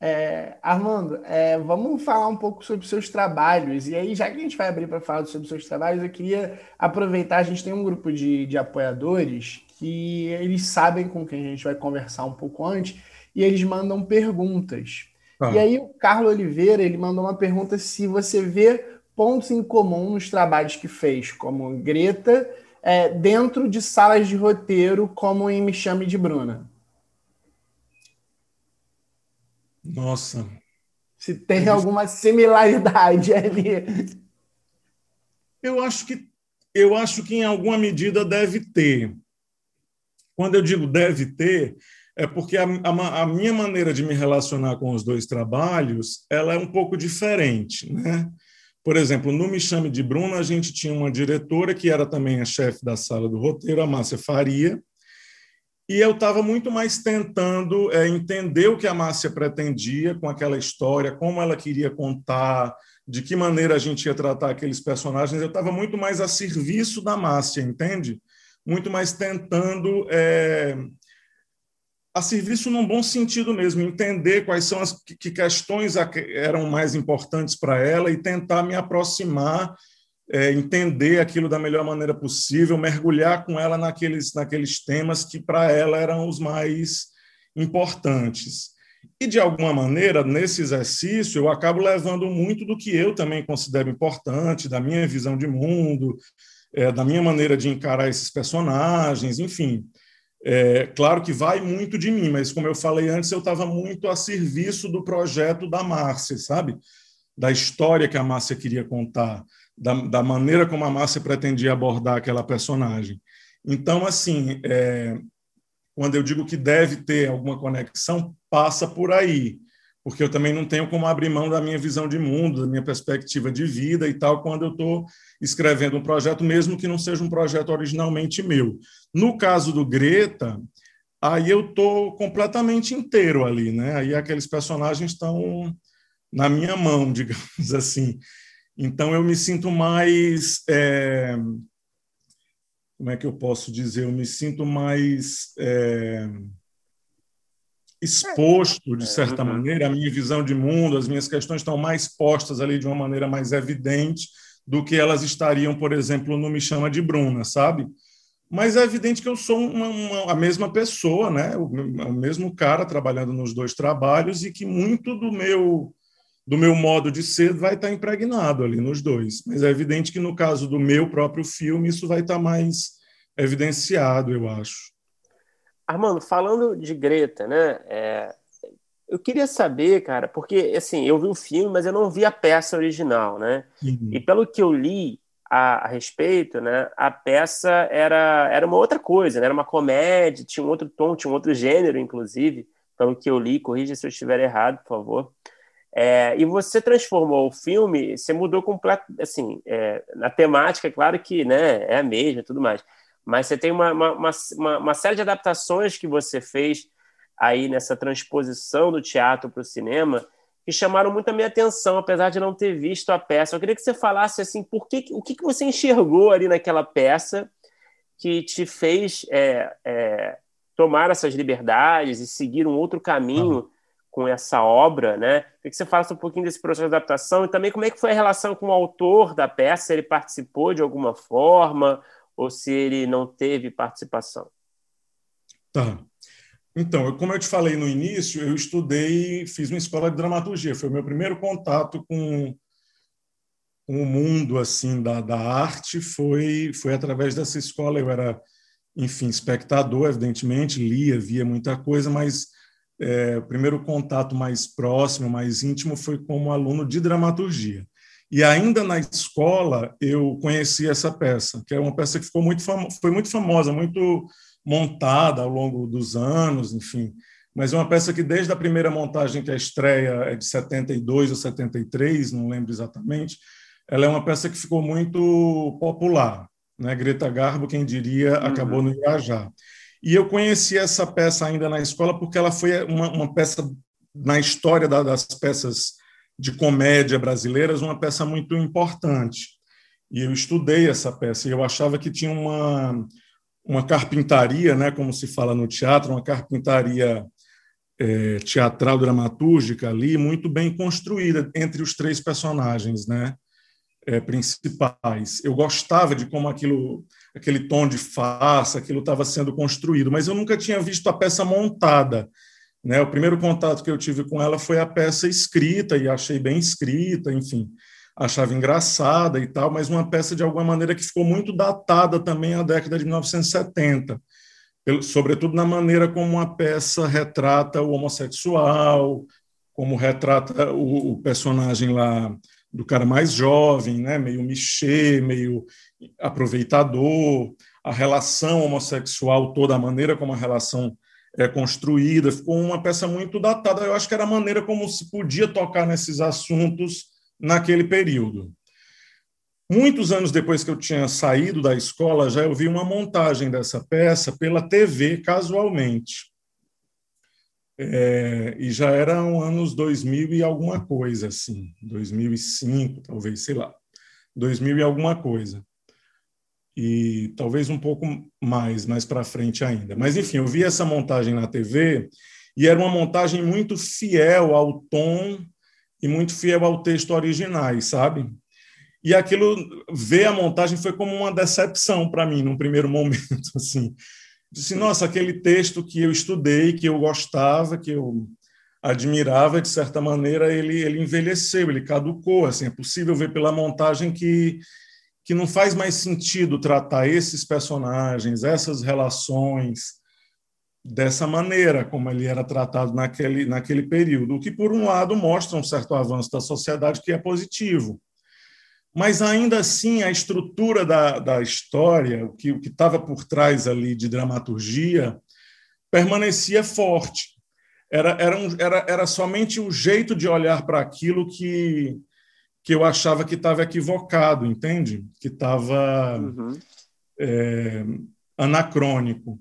É, Armando, é, vamos falar um pouco sobre os seus trabalhos. E aí, já que a gente vai abrir para falar sobre os seus trabalhos, eu queria aproveitar. A gente tem um grupo de, de apoiadores que eles sabem com quem a gente vai conversar um pouco antes e eles mandam perguntas. Tá. E aí, o Carlos Oliveira ele mandou uma pergunta se você vê pontos em comum nos trabalhos que fez, como Greta, é, dentro de salas de roteiro, como em Me Chame de Bruna. Nossa, Se tem alguma similaridade ali. eu acho que eu acho que em alguma medida deve ter. Quando eu digo deve ter, é porque a, a, a, minha maneira de me relacionar com os dois trabalhos ela é um pouco diferente, né? Por exemplo, no Me Chame de Bruna, a gente tinha uma diretora que era também a chefe da sala do roteiro, a Márcia Faria, e eu estava muito mais tentando é, entender o que a Márcia pretendia com aquela história, como ela queria contar, de que maneira a gente ia tratar aqueles personagens. Eu estava muito mais a serviço da Márcia, entende? Muito mais tentando. É, a serviço num bom sentido mesmo, entender quais são as que questões eram mais importantes para ela e tentar me aproximar é, entender aquilo da melhor maneira possível, mergulhar com ela naqueles, naqueles temas que para ela eram os mais importantes. E, de alguma maneira, nesse exercício, eu acabo levando muito do que eu também considero importante, da minha visão de mundo, é, da minha maneira de encarar esses personagens, enfim. É, claro que vai muito de mim, mas, como eu falei antes, eu estava muito a serviço do projeto da Márcia, sabe? Da história que a Márcia queria contar da, da, maneira como a Márcia pretendia abordar aquela personagem. Então, assim, é, quando eu digo que deve ter alguma conexão, passa por aí, porque eu também não tenho como abrir mão da minha visão de mundo, da minha perspectiva de vida e tal, quando eu estou escrevendo um projeto, mesmo que não seja um projeto originalmente meu. No caso do Greta, aí eu estou completamente inteiro ali, né? Aí aqueles personagens estão na minha mão, digamos assim. Então, eu me sinto mais. É, como é que eu posso dizer? Eu me sinto mais é, exposto, de certa uhum. maneira. A minha visão de mundo, as minhas questões estão mais postas ali de uma maneira mais evidente do que elas estariam, por exemplo, no Me Chama de Bruna, sabe? Mas é evidente que eu sou uma, uma, a mesma pessoa, né? O, o, mesmo cara trabalhando nos dois trabalhos e que muito do meu do meu modo de ser vai estar impregnado ali nos dois. Mas é evidente que no caso do meu próprio filme isso vai estar mais evidenciado, eu acho. Armando, falando de Greta, né? É, eu queria saber, cara, porque assim eu vi o filme, mas eu não vi a peça original, né? Uhum. E pelo que eu li, a, a, respeito, né, a peça era, era uma outra coisa, né, era uma comédia, tinha um outro tom, tinha um outro gênero, inclusive, pelo que eu li, corrija se eu estiver errado, por favor. É, e você transformou o filme, você mudou completamente, assim, é, na temática, claro que né, é a mesma e tudo mais, mas você tem uma, uma, uma, uma série de adaptações que você fez aí nessa transposição do teatro para o cinema, que chamaram muito a minha atenção, apesar de não ter visto a peça. Eu queria que você falasse assim, por que, o que, que você enxergou ali naquela peça que te fez é, é, tomar essas liberdades e seguir um outro caminho uhum. Com essa obra, né? Queria que você falasse um pouquinho desse processo de adaptação e também como é que foi a relação com o autor da peça, se ele participou de alguma forma ou se ele não teve participação. Tá. Então, como eu te falei no início, eu estudei, fiz uma escola de dramaturgia. Foi o meu primeiro contato com, o mundo assim da, da arte foi foi através dessa escola. Eu era, enfim, espectador, evidentemente, lia, via muita coisa, mas é, o primeiro contato mais próximo, mais íntimo, foi como aluno de dramaturgia. E ainda na escola eu conheci essa peça, que é uma peça que ficou muito foi muito famosa, muito montada ao longo dos anos, enfim. Mas é uma peça que, desde a primeira montagem, que a estreia é de 72 ou 73, não lembro exatamente, ela é uma peça que ficou muito popular. Né? Greta Garbo, quem diria, uhum. acabou no Irajá. E eu conheci essa peça ainda na escola porque ela foi uma, uma peça, na história da, das peças de comédia brasileiras, uma peça muito importante. E eu estudei essa peça e eu achava que tinha uma uma carpintaria, né, como se fala no teatro, uma carpintaria é, teatral dramatúrgica ali muito bem construída entre os três personagens, né, é, principais. Eu gostava de como aquilo, aquele tom de farsa, aquilo estava sendo construído, mas eu nunca tinha visto a peça montada. Né? O primeiro contato que eu tive com ela foi a peça escrita e achei bem escrita, enfim achava engraçada e tal, mas uma peça de alguma maneira que ficou muito datada também à década de 1970, sobretudo na maneira como a peça retrata o homossexual, como retrata o, o personagem lá do cara mais jovem, né, meio michê, meio aproveitador, a relação homossexual toda, a maneira como a relação é construída, ficou uma peça muito datada. Eu acho que era a maneira como se podia tocar nesses assuntos naquele período. Muitos anos depois que eu tinha saído da escola, já eu vi uma montagem dessa peça pela TV, casualmente. É, e já eram anos 2000 e alguma coisa, assim, 2005, talvez, sei lá, 2000 e alguma coisa. E talvez um pouco mais, mais para frente ainda. Mas, enfim, eu vi essa montagem na TV e era uma montagem muito fiel ao tom e muito fiel ao texto originais, sabe? E aquilo, ver a montagem foi como uma decepção para mim, num primeiro momento, assim. Disse, nossa, aquele texto que eu estudei, que eu gostava, que eu admirava, de certa maneira, ele, ele envelheceu, ele caducou, assim, é possível ver pela montagem que, que não faz mais sentido tratar esses personagens, essas relações, dessa maneira como ele era tratado naquele, naquele período, o que, por um lado, mostra um certo avanço da sociedade que é positivo. Mas, ainda assim, a estrutura da, da história, o que estava por trás ali de dramaturgia, permanecia forte. Era, era, um, era, era somente o jeito de olhar para aquilo que, que eu achava que estava equivocado, entende? Que estava uhum. é, anacrônico.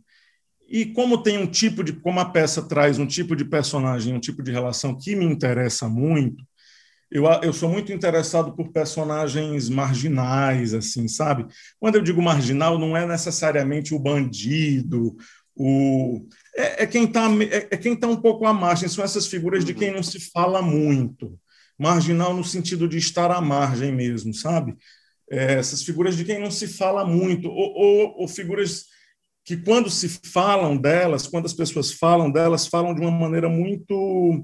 E como tem um tipo de, como a peça traz um tipo de personagem, um tipo de relação que me interessa muito, eu, eu sou muito interessado por personagens marginais, assim, sabe? Quando eu digo marginal, não é necessariamente o bandido, o é, é quem está é, é, quem tá um pouco à margem, são essas figuras de quem não se fala muito. Marginal no sentido de estar à margem mesmo, sabe? é, essas figuras de quem não se fala muito, ou, ou, ou figuras que, quando se falam delas, quando as pessoas falam delas, falam de uma maneira muito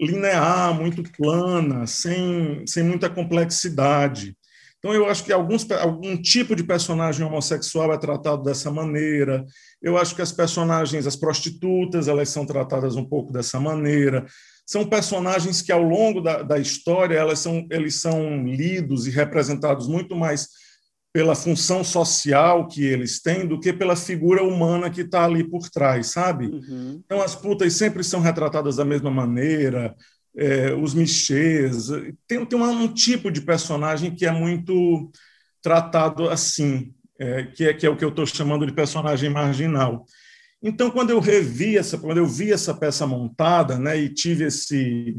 linear, muito plana, sem, sem muita complexidade. Então, eu acho que alguns, algum tipo de personagem homossexual é tratado dessa maneira. Eu acho que as personagens, as prostitutas, elas são tratadas um pouco dessa maneira. São personagens que, ao longo da, da história, elas são, eles são lidos e representados muito mais pela função social que eles têm do que pela figura humana que está ali por trás, sabe? Uhum. Então, as putas sempre são retratadas da mesma maneira, é, os michês. Tem, tem um tipo de personagem que é muito tratado assim, é, que, é, que é o que eu estou chamando de personagem marginal. Então, quando eu revi essa, quando eu vi essa peça montada, né, e tive esse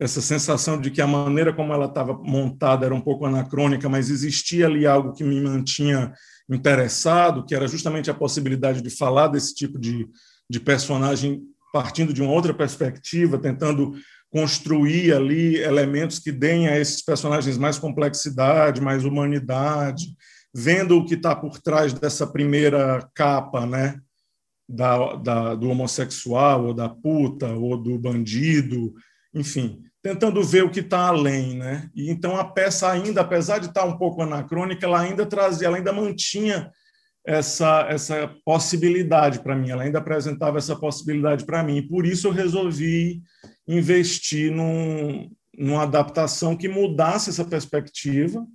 essa sensação de que a maneira como ela estava montada era um pouco anacrônica, mas existia ali algo que me mantinha interessado, que era justamente a possibilidade de falar desse tipo de, de personagem partindo de uma outra perspectiva, tentando construir ali elementos que deem a esses personagens mais complexidade, mais humanidade, vendo o que está por trás dessa primeira capa, né? Da, da, do homossexual, ou da puta, ou do bandido, enfim, tentando ver o que está além, né? E então a peça ainda, apesar de estar tá um pouco anacrônica, ela ainda trazia, ela ainda mantinha essa essa possibilidade para mim, ela ainda apresentava essa possibilidade para mim. E por isso eu resolvi investir num, numa adaptação que mudasse essa perspectiva,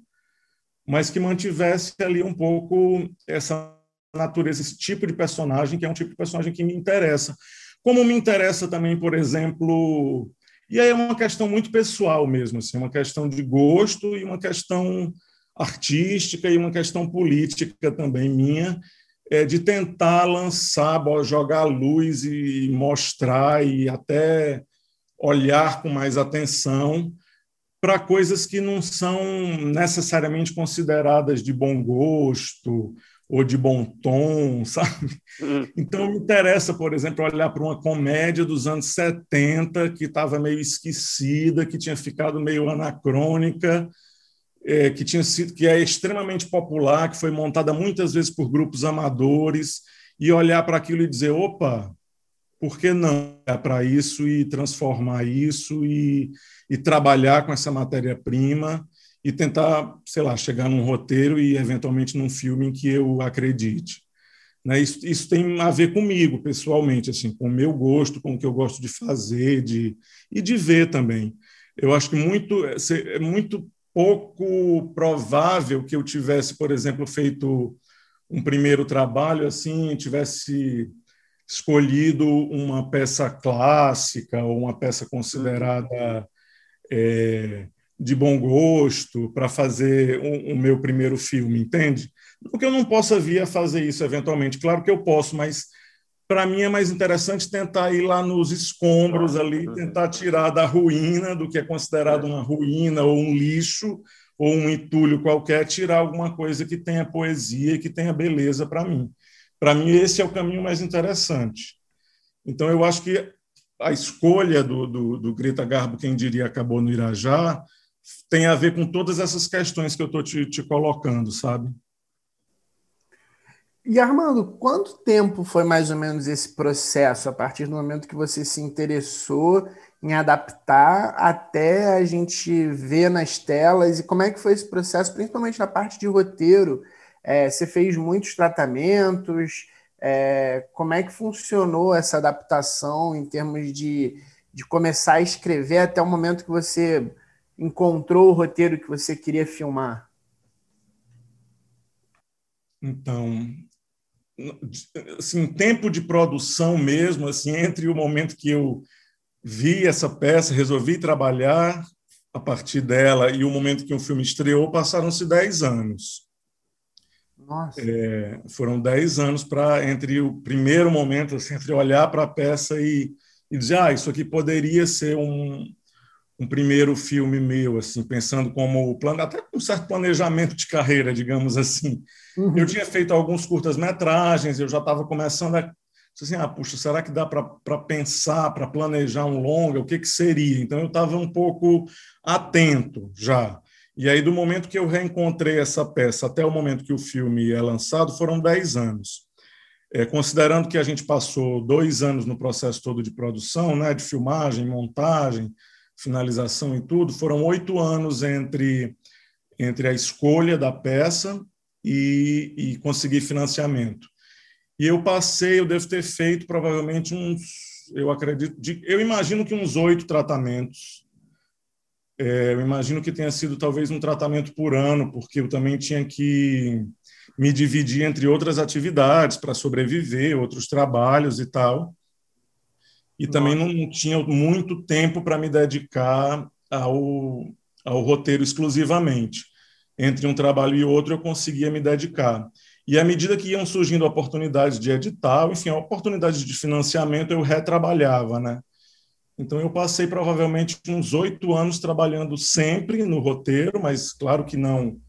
mas que mantivesse ali um pouco essa natureza, esse tipo de personagem, que é um tipo de personagem que me interessa. Como me interessa também, por exemplo, e aí é uma questão muito pessoal mesmo, assim, uma questão de gosto e uma questão artística e uma questão política também minha, é de tentar lançar, jogar luz e mostrar e até olhar com mais atenção para coisas que não são necessariamente consideradas de bom gosto ou de bom tom, sabe? Uhum. Então me interessa, por exemplo, olhar para uma comédia dos anos 70 que estava meio esquecida, que tinha ficado meio anacrônica, é, que tinha sido que é extremamente popular, que foi montada muitas vezes por grupos amadores e olhar para aquilo e dizer, opa, por que não é para isso e transformar isso e, e trabalhar com essa matéria-prima e tentar, sei lá, chegar num roteiro e eventualmente num filme em que eu acredite. Né? Isso, isso tem a ver comigo, pessoalmente, assim, com o meu gosto, com o que eu gosto de fazer de, e de ver também. Eu acho que muito, é muito pouco provável que eu tivesse, por exemplo, feito um primeiro trabalho assim, tivesse escolhido uma peça clássica ou uma peça considerada é, de bom gosto para fazer o, o, meu primeiro filme, entende? Porque eu não possa vir a fazer isso eventualmente. Claro que eu posso, mas para mim é mais interessante tentar ir lá nos escombros ali, tentar tirar da ruína, do que é considerado uma ruína ou um lixo ou um entulho qualquer, tirar alguma coisa que tenha poesia, que tenha beleza para mim. Para mim, esse é o caminho mais interessante. Então, eu acho que a escolha do, do, do Greta Garbo, quem diria, acabou no Irajá, tem a ver com todas essas questões que eu estou te, te colocando, sabe? E Armando, quanto tempo foi mais ou menos esse processo, a partir do momento que você se interessou em adaptar até a gente ver nas telas? E como é que foi esse processo, principalmente na parte de roteiro? É, você fez muitos tratamentos? É, como é que funcionou essa adaptação em termos de, de começar a escrever até o momento que você encontrou o roteiro que você queria filmar? Então, assim, tempo de produção mesmo, assim, entre o momento que eu vi essa peça, resolvi trabalhar a partir dela e o momento que o filme estreou, passaram-se 10 anos. Nossa. É, foram 10 anos para entre o primeiro momento, assim, entre olhar para a peça e, e dizer, ah, isso aqui poderia ser um, um primeiro filme meu, assim, pensando como plano, até com um certo planejamento de carreira, digamos assim. Uhum. Eu tinha feito alguns curtas-metragens, eu já estava começando a assim, ah, puxa, será que dá para pensar, para planejar um longa? O que, que seria? Então eu estava um pouco atento já. E aí, do momento que eu reencontrei essa peça até o momento que o filme é lançado, foram 10 anos. É, considerando que a gente passou dois anos no processo todo de produção, né, de filmagem, montagem, finalização e tudo, foram oito anos entre, entre a escolha da peça e, e conseguir financiamento. E eu passei, eu devo ter feito provavelmente uns, eu acredito, de, eu imagino que uns oito tratamentos. É, eu imagino que tenha sido talvez um tratamento por ano, porque eu também tinha que me dividir entre outras atividades para sobreviver, outros trabalhos e tal. E Nossa. também não tinha muito tempo para me dedicar ao, ao roteiro exclusivamente. Entre um trabalho e outro, eu conseguia me dedicar. E à medida que iam surgindo oportunidades de edital, enfim, oportunidades de financiamento, eu retrabalhava, né? Então, eu passei provavelmente uns oito anos trabalhando sempre no roteiro, mas claro que não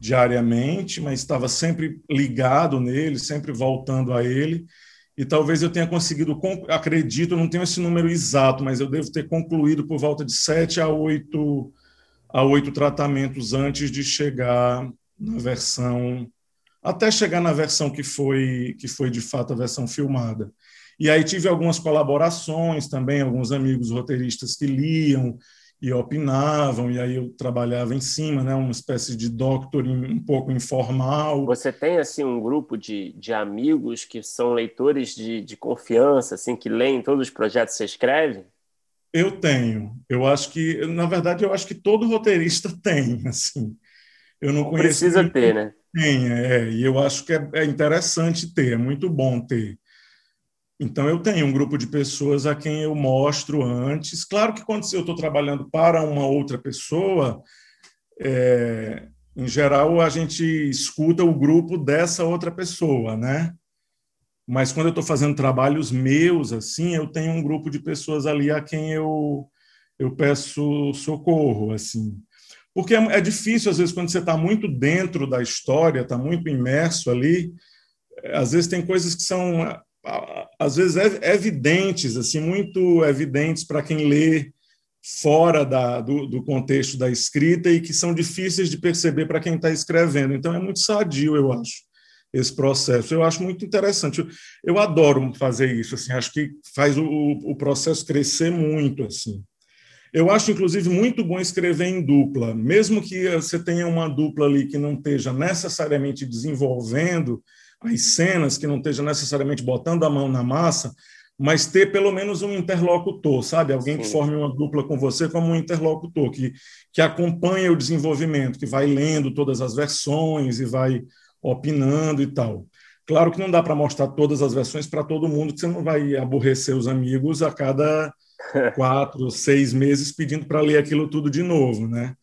diariamente, mas estava sempre ligado nele, sempre voltando a ele. E talvez eu tenha conseguido, acredito, não tenho esse número exato, mas eu devo ter concluído por volta de sete a oito a oito tratamentos antes de chegar na versão até chegar na versão que foi que foi de fato a versão filmada. E aí tive algumas colaborações também, alguns amigos roteiristas que liam e opinavam, e aí eu trabalhava em cima, né, uma espécie de doctor um pouco informal. Você tem assim um grupo de, de amigos que são leitores de, de confiança, assim, que leem todos os projetos que você escreve? Eu tenho. Eu acho que, na verdade, eu acho que todo roteirista tem, assim. Eu não conheço. Precisa ter, né? Tem, é, e eu acho que é, é interessante ter, é muito bom ter. Então, eu tenho um grupo de pessoas a quem eu mostro antes. Claro que quando eu estou trabalhando para uma outra pessoa, é, em geral, a gente escuta o grupo dessa outra pessoa, né? Mas quando eu estou fazendo trabalhos meus, assim, eu tenho um grupo de pessoas ali a quem eu, eu peço socorro, assim. Porque é, é difícil, às vezes, quando você está muito dentro da história, está muito imerso ali, às vezes tem coisas que são às vezes é evidentes, assim, muito evidentes para quem lê fora da, do, do, contexto da escrita e que são difíceis de perceber para quem está escrevendo. Então é muito sadio, eu acho, esse processo. Eu acho muito interessante. Eu, eu adoro fazer isso. Assim, acho que faz o, o processo crescer muito. Assim. Eu acho, inclusive, muito bom escrever em dupla, mesmo que você tenha uma dupla ali que não esteja necessariamente desenvolvendo as cenas, que não esteja necessariamente botando a mão na massa, mas ter pelo menos um interlocutor, sabe? Alguém Sim. que forme uma dupla com você como um interlocutor, que, que acompanha o desenvolvimento, que vai lendo todas as versões e vai opinando e tal. Claro que não dá para mostrar todas as versões para todo mundo, que você não vai aborrecer os amigos a cada quatro, seis meses pedindo para ler aquilo tudo de novo, né?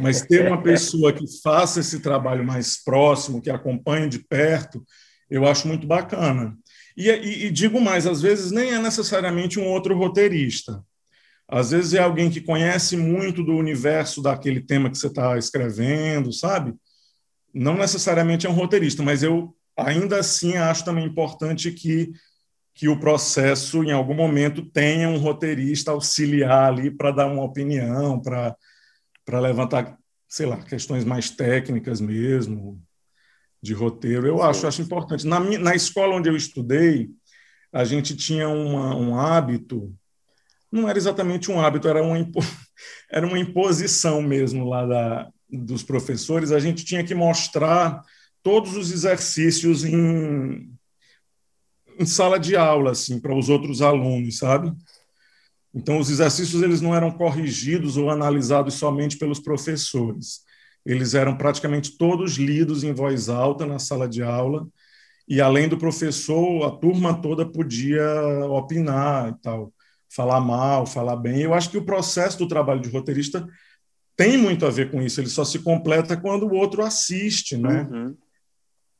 Mas ter uma pessoa que faça esse trabalho mais próximo, que acompanhe de perto, eu acho muito bacana. E, e, e, digo mais, às vezes nem é necessariamente um outro roteirista. Às vezes é alguém que conhece muito do universo daquele tema que você está escrevendo, sabe? Não necessariamente é um roteirista, mas eu ainda assim acho também importante que, que o processo, em algum momento, tenha um roteirista auxiliar ali para dar uma opinião, para levantar, sei lá, questões mais técnicas mesmo, de roteiro. Eu acho, acho importante. Na, minha, na escola onde eu estudei, a gente tinha uma, um hábito, não era exatamente um hábito, era uma, impo, era uma imposição mesmo lá da, dos professores. A gente tinha que mostrar todos os exercícios em, em sala de aula, assim, para os outros alunos, sabe? Então, os exercícios eles não eram corrigidos ou analisados somente pelos professores eles eram praticamente todos lidos em voz alta na sala de aula, e além do professor, a turma toda podia opinar e tal, falar mal, falar bem. Eu acho que o processo do trabalho de roteirista tem muito a ver com isso, ele só se completa quando o outro assiste, né? Uhum.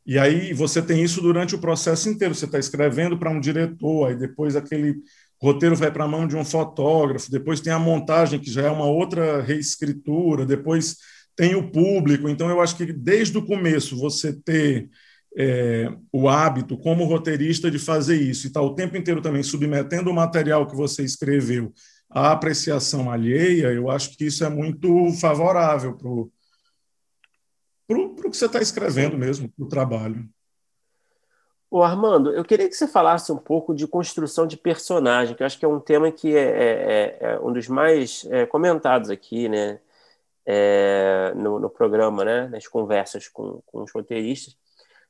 E aí você tem isso durante o processo inteiro. Você está escrevendo para um diretor, aí depois aquele roteiro vai para a mão de um fotógrafo, depois tem a montagem, que já é uma outra reescritura, depois tem o público. Então, eu acho que desde o começo você ter é, o hábito, como roteirista, de fazer isso e estar tá o tempo inteiro também submetendo o material que você escreveu à apreciação alheia, eu acho que isso é muito favorável para o que você está escrevendo mesmo, para o trabalho. Ô Armando, eu queria que você falasse um pouco de construção de personagem, que eu acho que é um tema que é, é, é, é um dos mais é, comentados aqui, né? É, no, no, programa, né? Nas conversas com, com os roteiristas.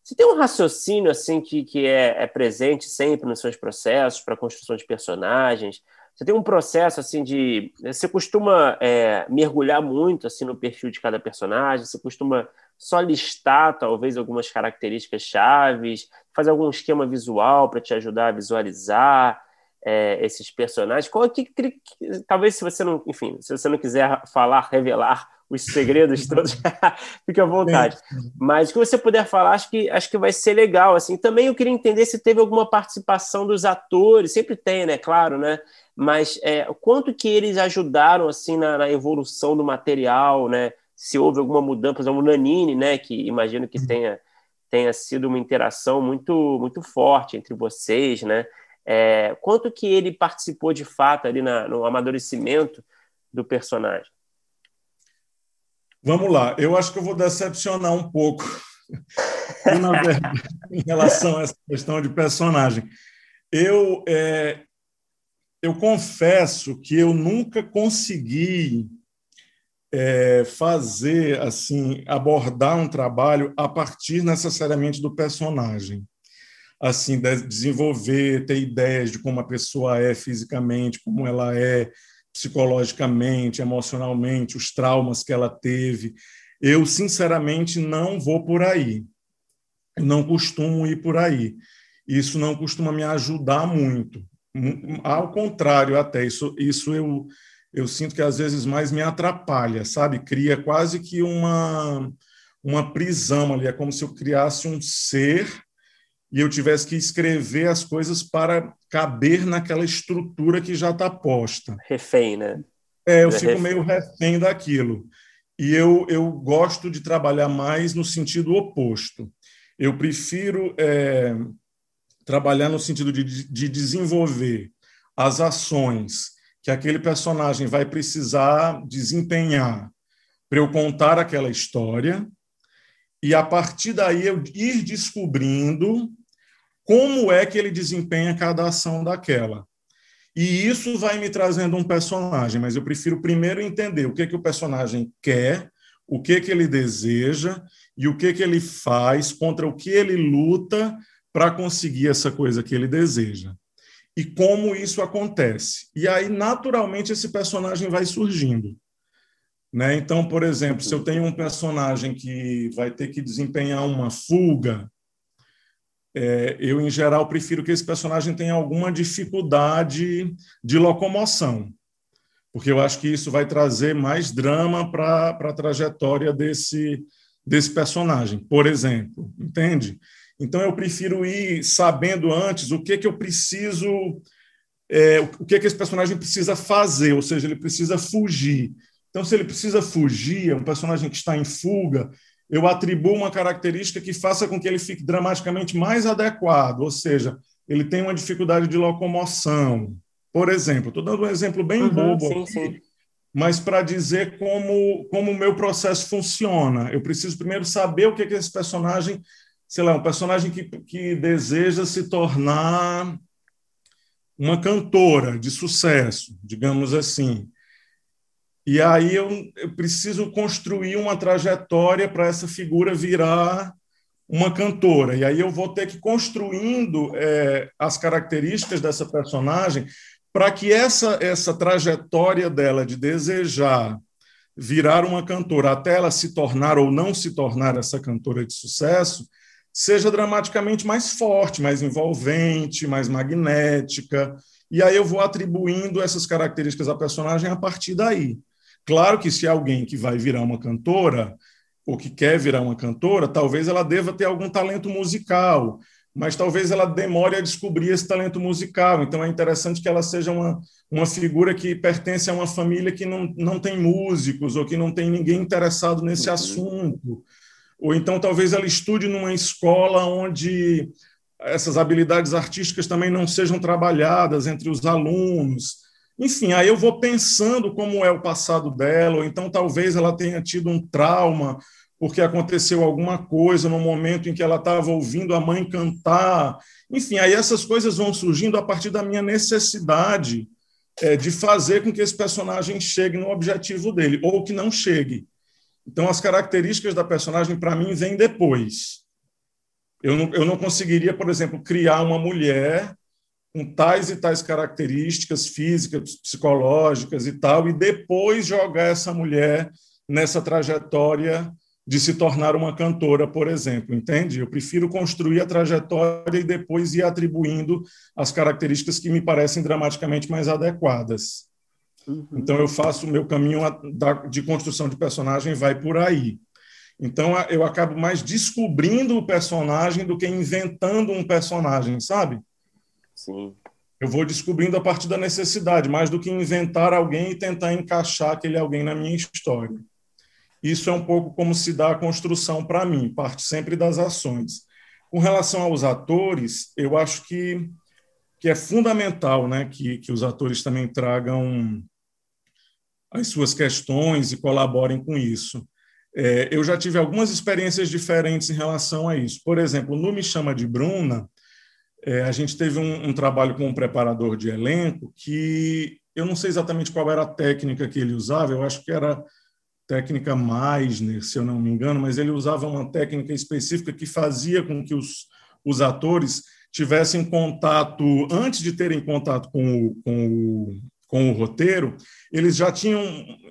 Você tem um raciocínio assim que, que é, é presente sempre nos seus processos para construção de personagens? Você tem um processo assim de. Você costuma é, mergulhar muito assim no perfil de cada personagem? Você costuma só listar talvez algumas características chaves, fazer algum esquema visual para te ajudar a visualizar é, esses personagens? Qual que, que, talvez se você não, enfim, se você não quiser falar, revelar os segredos todos, fique à vontade. Mas o que você puder falar, acho que acho que vai ser legal. Assim, também eu queria entender se teve alguma participação dos atores. Sempre tem, né? Claro, né? Mas é, quanto que eles ajudaram assim na, na, evolução do material, né? Se houve alguma mudança, por exemplo, o Nanini, né? Que imagino que uhum. tenha tenha sido uma interação muito muito forte entre vocês, né? É, quanto que ele participou de fato ali na, no amadurecimento do personagem? Vamos lá, eu acho que eu vou decepcionar um pouco verdade, em relação a essa questão de personagem. Eu, é, eu confesso que eu nunca consegui é, fazer assim abordar um trabalho a partir necessariamente do personagem assim desenvolver ter ideias de como a pessoa é fisicamente como ela é psicologicamente, emocionalmente, os traumas que ela teve. Eu, sinceramente, não vou por aí. Não costumo ir por aí. Isso não costuma me ajudar muito. Ao contrário, até isso, isso eu, eu sinto que às vezes mais me atrapalha, sabe? Cria quase que uma, uma prisão ali. É como se eu criasse um ser e eu tivesse que escrever as coisas para caber naquela estrutura que já está posta. Refém, né? É, eu é fico refém. meio refém daquilo. E eu, eu gosto de trabalhar mais no sentido oposto. Eu prefiro é, trabalhar no sentido de, de desenvolver as ações que aquele personagem vai precisar desempenhar para eu contar aquela história e a partir daí eu ir descobrindo como é que ele desempenha cada ação daquela. E isso vai me trazendo um personagem, mas eu prefiro primeiro entender o que que o personagem quer, o que que ele deseja e o que que ele faz, contra o que ele luta para conseguir essa coisa que ele deseja. E como isso acontece. E aí, naturalmente, esse personagem vai surgindo. Né? Então, por exemplo, se eu tenho um personagem que vai ter que desempenhar uma fuga, é, eu, em geral, prefiro que esse personagem tenha alguma dificuldade de locomoção, porque eu acho que isso vai trazer mais drama para a trajetória desse, desse personagem, por exemplo, entende? Então, eu prefiro ir sabendo antes o que, que eu preciso, é, o que, que esse personagem precisa fazer, ou seja, ele precisa fugir. Então, se ele precisa fugir, é um personagem que está em fuga, eu atribuo uma característica que faça com que ele fique dramaticamente mais adequado, ou seja, ele tem uma dificuldade de locomoção. Por exemplo, estou dando um exemplo bem uhum, bobo sim, aqui, sim. mas para dizer como, como o meu processo funciona. Eu preciso primeiro saber o que, é que esse personagem, sei lá, um personagem que, que deseja se tornar uma cantora de sucesso, digamos assim. E aí eu, eu preciso construir uma trajetória para essa figura virar uma cantora. E aí eu vou ter que construindo é, as características dessa personagem para que essa, essa trajetória dela de desejar virar uma cantora até ela se tornar ou não se tornar essa cantora de sucesso seja dramaticamente mais forte, mais envolvente, mais magnética. E aí eu vou atribuindo essas características à personagem a partir daí. Claro que se é alguém que vai virar uma cantora, ou que quer virar uma cantora, talvez ela deva ter algum talento musical, mas talvez ela demore a descobrir esse talento musical. Então é interessante que ela seja uma, uma figura que pertence a uma família que não, não tem músicos, ou que não tem ninguém interessado nesse uhum. assunto. Ou então talvez ela estude numa escola onde essas habilidades artísticas também não sejam trabalhadas entre os alunos. Enfim, aí eu vou pensando como é o passado dela, ou então talvez ela tenha tido um trauma porque aconteceu alguma coisa no momento em que ela estava ouvindo a mãe cantar. Enfim, aí essas coisas vão surgindo a partir da minha necessidade é, de fazer com que esse personagem chegue no objetivo dele, ou que não chegue. Então, as características da personagem, para mim, vêm depois. Eu não, eu não conseguiria, por exemplo, criar uma mulher com tais e tais características físicas, psicológicas e tal, e depois jogar essa mulher nessa trajetória de se tornar uma cantora, por exemplo, entende? Eu prefiro construir a trajetória e depois ir atribuindo as características que me parecem dramaticamente mais adequadas. Uhum. Então eu faço o meu caminho de construção de personagem vai por aí. Então eu acabo mais descobrindo o personagem do que inventando um personagem, sabe? Sim. Eu vou descobrindo a partir da necessidade, mais do que inventar alguém e tentar encaixar aquele alguém na minha história. Isso é um pouco como se dá a construção para mim, parte sempre das ações. Com relação aos atores, eu acho que, que é fundamental né, que, que os atores também tragam as suas questões e colaborem com isso. É, eu já tive algumas experiências diferentes em relação a isso. Por exemplo, no Me Chama de Bruna, é, a gente teve um, um, trabalho com um preparador de elenco que eu não sei exatamente qual era a técnica que ele usava, eu acho que era técnica Meisner, se eu não me engano, mas ele usava uma técnica específica que fazia com que os, os atores tivessem contato, antes de terem contato com o, com o, com o roteiro, eles já tinham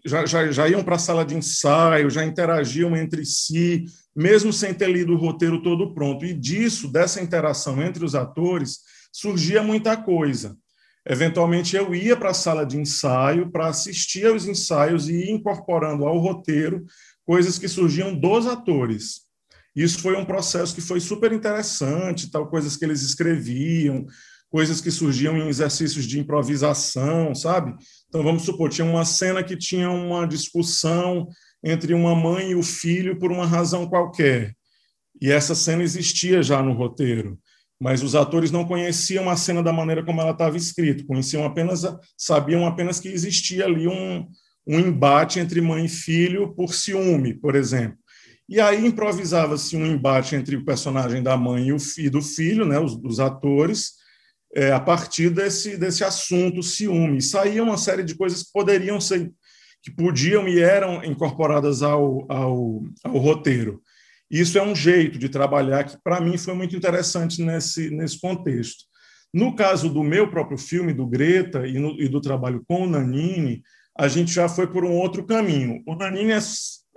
já, já, já iam para a sala de ensaio, já interagiam entre si, mesmo sem ter lido o roteiro todo pronto. E disso, dessa interação entre os atores, surgia muita coisa. Eventualmente, eu ia para a sala de ensaio para assistir aos ensaios e ir incorporando ao roteiro coisas que surgiam dos atores. Isso foi um processo que foi super interessante, tal coisas que eles escreviam, coisas que surgiam em exercícios de improvisação, sabe? Então vamos supor, tinha uma cena que tinha uma discussão entre uma mãe e o filho por uma razão qualquer. E essa cena existia já no roteiro mas os atores não conheciam a cena da maneira como ela estava escrita, conheciam apenas, sabiam apenas que existia ali um, um embate entre mãe e filho por ciúme, por exemplo. E aí improvisava-se um embate entre o personagem da mãe e, o, e do filho, né, os, os atores, é, a partir desse, desse assunto ciúme. Saía uma série de coisas que poderiam ser, que podiam e eram incorporadas ao, ao, ao roteiro. Isso é um jeito de trabalhar que, para mim, foi muito interessante nesse, nesse contexto. No caso do meu próprio filme, do Greta, e, no, e do trabalho com o Nanini, a gente já foi por um outro caminho. O Nanini é,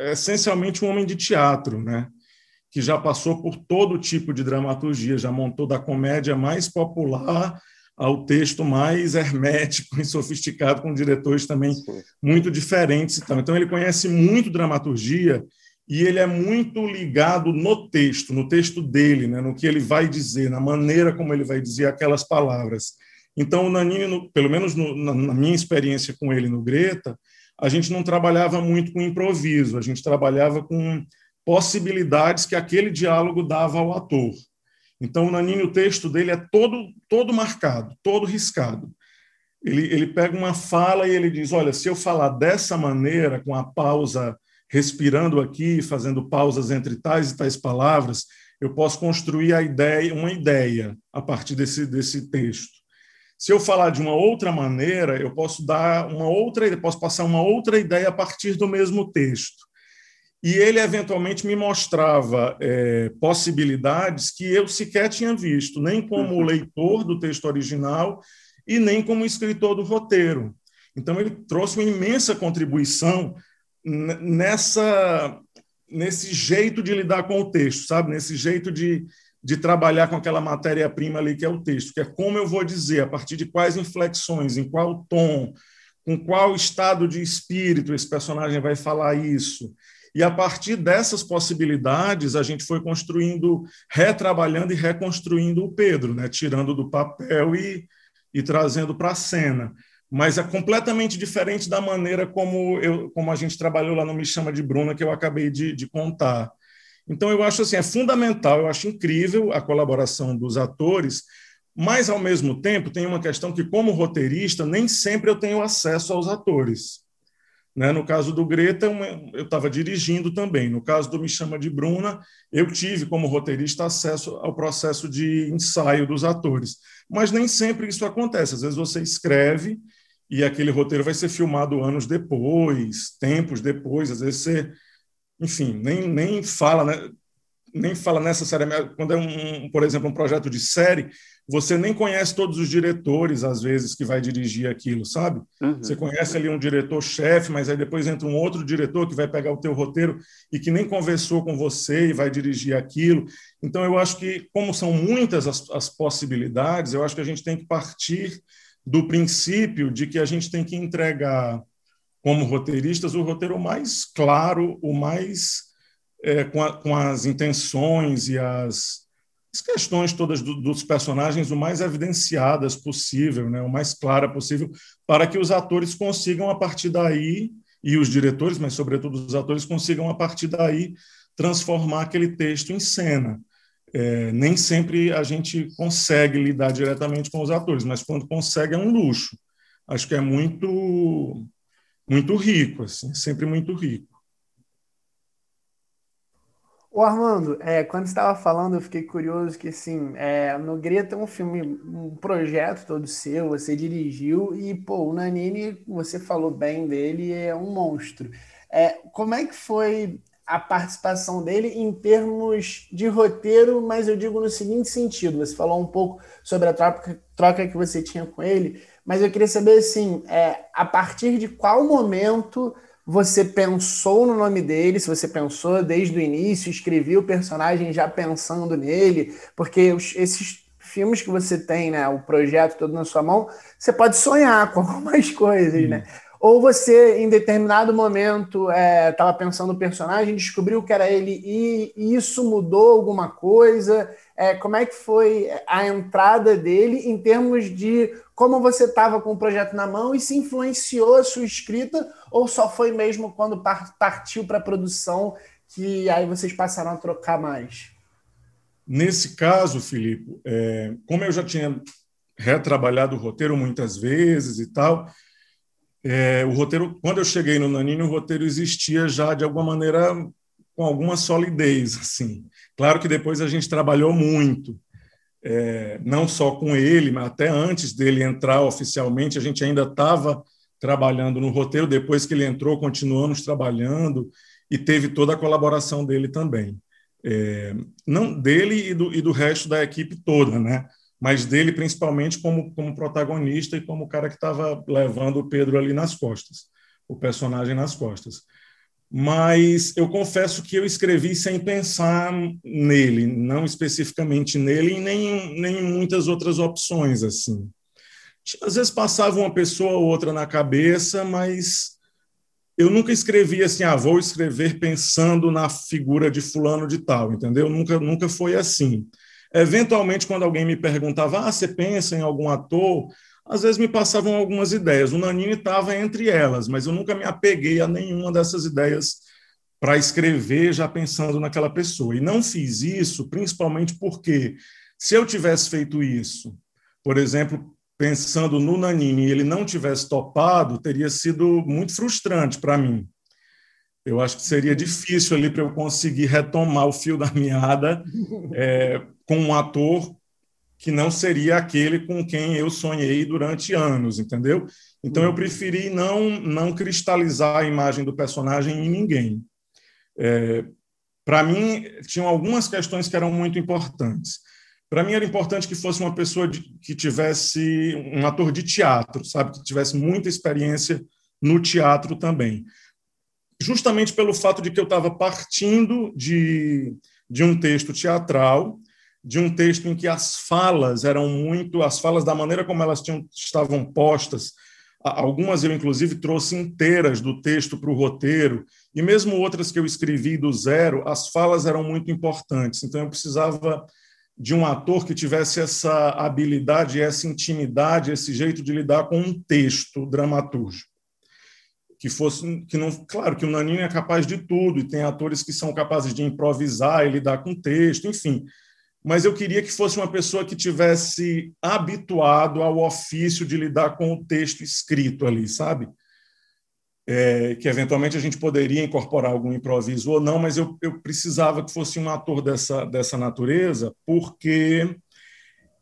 é essencialmente um homem de teatro, né? que já passou por todo tipo de dramaturgia, já montou da comédia mais popular ao texto mais hermético e sofisticado, com diretores também muito diferentes. Então, ele conhece muito dramaturgia e ele é muito ligado no texto, no texto dele, né, no que ele vai dizer, na maneira como ele vai dizer aquelas palavras. Então, o Nanini, pelo menos no, na, na, minha experiência com ele no Greta, a gente não trabalhava muito com improviso, a gente trabalhava com possibilidades que aquele diálogo dava ao ator. Então, o Nanini, o texto dele é todo, todo marcado, todo riscado. Ele, ele pega uma fala e ele diz: Olha, se eu falar dessa maneira, com a pausa respirando aqui, fazendo pausas entre tais e tais palavras, eu posso construir a ideia, uma ideia a partir desse, desse texto. Se eu falar de uma outra maneira, eu posso dar uma outra, posso passar uma outra ideia a partir do mesmo texto. E ele eventualmente me mostrava é, possibilidades que eu sequer tinha visto, nem como uhum. leitor do texto original e nem como escritor do roteiro. Então ele trouxe uma imensa contribuição nessa nesse jeito de lidar com o texto, sabe? Nesse jeito de, de trabalhar com aquela matéria-prima ali que é o texto, que é como eu vou dizer, a partir de quais inflexões, em qual tom, com qual estado de espírito esse personagem vai falar isso. E a partir dessas possibilidades, a gente foi construindo, retrabalhando e reconstruindo o Pedro, né? tirando do papel e, e trazendo para a cena mas é completamente diferente da maneira como, eu, como a gente trabalhou lá no Me Chama de Bruna, que eu acabei de, de contar. Então, eu acho assim, é fundamental, eu acho incrível a colaboração dos atores, mas, ao mesmo tempo, tem uma questão que, como roteirista, nem sempre eu tenho acesso aos atores. Né? No caso do Greta, eu estava dirigindo também. No caso do Me Chama de Bruna, eu tive, como roteirista, acesso ao processo de ensaio dos atores. Mas nem sempre isso acontece. Às vezes você escreve e aquele roteiro vai ser filmado anos depois, tempos depois. Às vezes você, enfim, nem, nem fala, né? nem fala necessariamente. Quando é, um, por exemplo, um projeto de série, você nem conhece todos os diretores, às vezes, que vai dirigir aquilo, sabe? Uhum. Você conhece ali um diretor-chefe, mas aí depois entra um outro diretor que vai pegar o teu roteiro e que nem conversou com você e vai dirigir aquilo. Então, eu acho que, como são muitas as, as possibilidades, eu acho que a gente tem que partir do princípio de que a gente tem que entregar, como roteiristas, o roteiro mais claro, o mais... É, com, a, com as intenções e as as questões todas do, dos personagens o mais evidenciadas possível, né, o mais clara possível, para que os atores consigam a partir daí e os diretores, mas sobretudo os atores consigam a partir daí transformar aquele texto em cena. É, nem sempre a gente consegue lidar diretamente com os atores, mas quando consegue é um luxo. Acho que é muito muito rico, assim, sempre muito rico. O Armando, é, quando você estava falando, eu fiquei curioso que, assim, é, no Greta é um filme, um projeto todo seu, você dirigiu e, pô, o Nanini, você falou bem dele, é um monstro. É, como é que foi a participação dele em termos de roteiro, mas eu digo no seguinte sentido, você falou um pouco sobre a troca, troca que você tinha com ele, mas eu queria saber, assim, é, a partir de qual momento você pensou no nome dele, se você pensou desde o início, escreveu o personagem já pensando nele, porque os, esses filmes que você tem, né, o projeto todo na sua mão, você pode sonhar com algumas coisas, né? Ou você, em determinado momento, estava é, pensando no personagem, descobriu que era ele e, e isso mudou alguma coisa? É, como é que foi a entrada dele em termos de como você estava com o projeto na mão e se influenciou a sua escrita ou só foi mesmo quando partiu para a produção que aí vocês passaram a trocar mais? Nesse caso, Filipe, é, como eu já tinha retrabalhado o roteiro muitas vezes e tal, é, o roteiro, quando eu cheguei no Nanini, o roteiro existia já de alguma maneira com alguma solidez, assim. Claro que depois a gente trabalhou muito, é, não só com ele, mas até antes dele entrar oficialmente, a gente ainda estava trabalhando no roteiro. Depois que ele entrou, continuamos trabalhando e teve toda a colaboração dele também. É, não dele e do, e do resto da equipe toda, né? Mas dele principalmente como, como protagonista e como o cara que estava levando o Pedro ali nas costas, o personagem nas costas. Mas eu confesso que eu escrevi sem pensar nele, não especificamente nele, e nem, nem em muitas outras opções. assim. Às vezes passava uma pessoa ou outra na cabeça, mas eu nunca escrevi assim, ah, vou escrever pensando na figura de fulano de tal, entendeu? Nunca, nunca foi assim. Eventualmente, quando alguém me perguntava, ah, você pensa em algum ator? Às vezes me passavam algumas ideias. O Nanini estava entre elas, mas eu nunca me apeguei a nenhuma dessas ideias para escrever já pensando naquela pessoa. E não fiz isso principalmente porque, se eu tivesse feito isso, por exemplo, pensando no Nanini e ele não tivesse topado, teria sido muito frustrante para mim. Eu acho que seria difícil ali para eu conseguir retomar o fio da meada é, com um ator que não seria aquele com quem eu sonhei durante anos, entendeu? Então eu uhum. preferi não não cristalizar a imagem do personagem em ninguém. É, para mim tinham algumas questões que eram muito importantes. Para mim era importante que fosse uma pessoa de, que tivesse um ator de teatro, sabe, que tivesse muita experiência no teatro também. Justamente pelo fato de que eu estava partindo de, de um texto teatral de um texto em que as falas eram muito, as falas da maneira como elas tinham, estavam postas, algumas eu inclusive trouxe inteiras do texto para o roteiro, e mesmo outras que eu escrevi do zero, as falas eram muito importantes. Então eu precisava de um ator que tivesse essa habilidade, essa intimidade, esse jeito de lidar com um texto dramatúrgico. Que fosse que não, claro que o Nanini é capaz de tudo e tem atores que são capazes de improvisar e lidar com texto, enfim, mas eu queria que fosse uma pessoa que tivesse habituado ao ofício de lidar com o texto escrito ali, sabe? é, que eventualmente a gente poderia incorporar algum improviso ou não, mas eu, eu precisava que fosse um ator dessa, dessa natureza, porque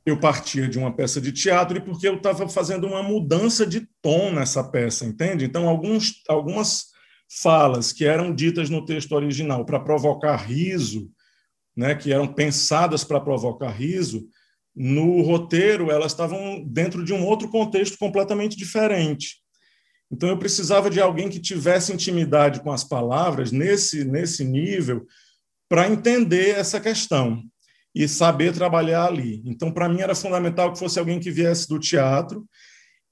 eu partia de uma peça de teatro e porque eu estava fazendo uma mudança de tom nessa peça, entende? Então, alguns, algumas falas que eram ditas no texto original para provocar riso, né, que eram pensadas para provocar riso, no roteiro elas estavam dentro de um outro contexto completamente diferente. Então eu precisava de alguém que tivesse intimidade com as palavras nesse nesse nível para entender essa questão e saber trabalhar ali. Então para mim era fundamental que fosse alguém que viesse do teatro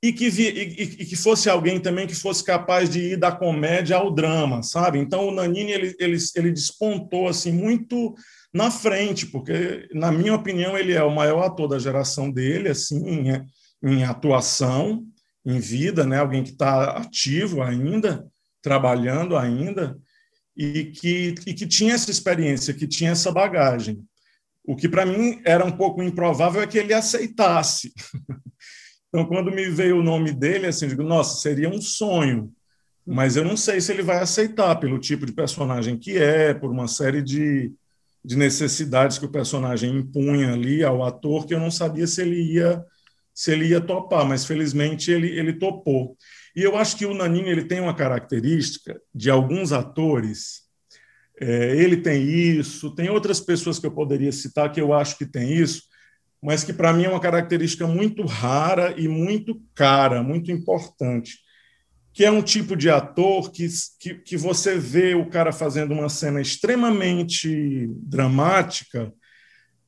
e que, vi, e, e, que fosse alguém também que fosse capaz de ir da comédia ao drama, sabe? Então o Nanini ele, ele, ele despontou assim muito na frente, porque na minha opinião ele é o maior ator da geração dele, assim, em, em atuação, em vida, né? Alguém que está ativo ainda, trabalhando ainda e que, e que tinha essa experiência, que tinha essa bagagem. O que para mim era um pouco improvável é que ele aceitasse. Então, quando me veio o nome dele, assim, digo, nossa, seria um sonho. Mas eu não sei se ele vai aceitar pelo tipo de personagem que é, por uma série de, de necessidades que o personagem impunha ali ao ator, que eu não sabia se ele ia se ele ia topar, mas felizmente ele, ele topou. E eu acho que o Naninho ele tem uma característica de alguns atores, é, ele tem isso, tem outras pessoas que eu poderia citar que eu acho que tem isso, mas que para mim é uma característica muito rara e muito cara, muito importante, que é um tipo de ator que, que, que você vê o cara fazendo uma cena extremamente dramática,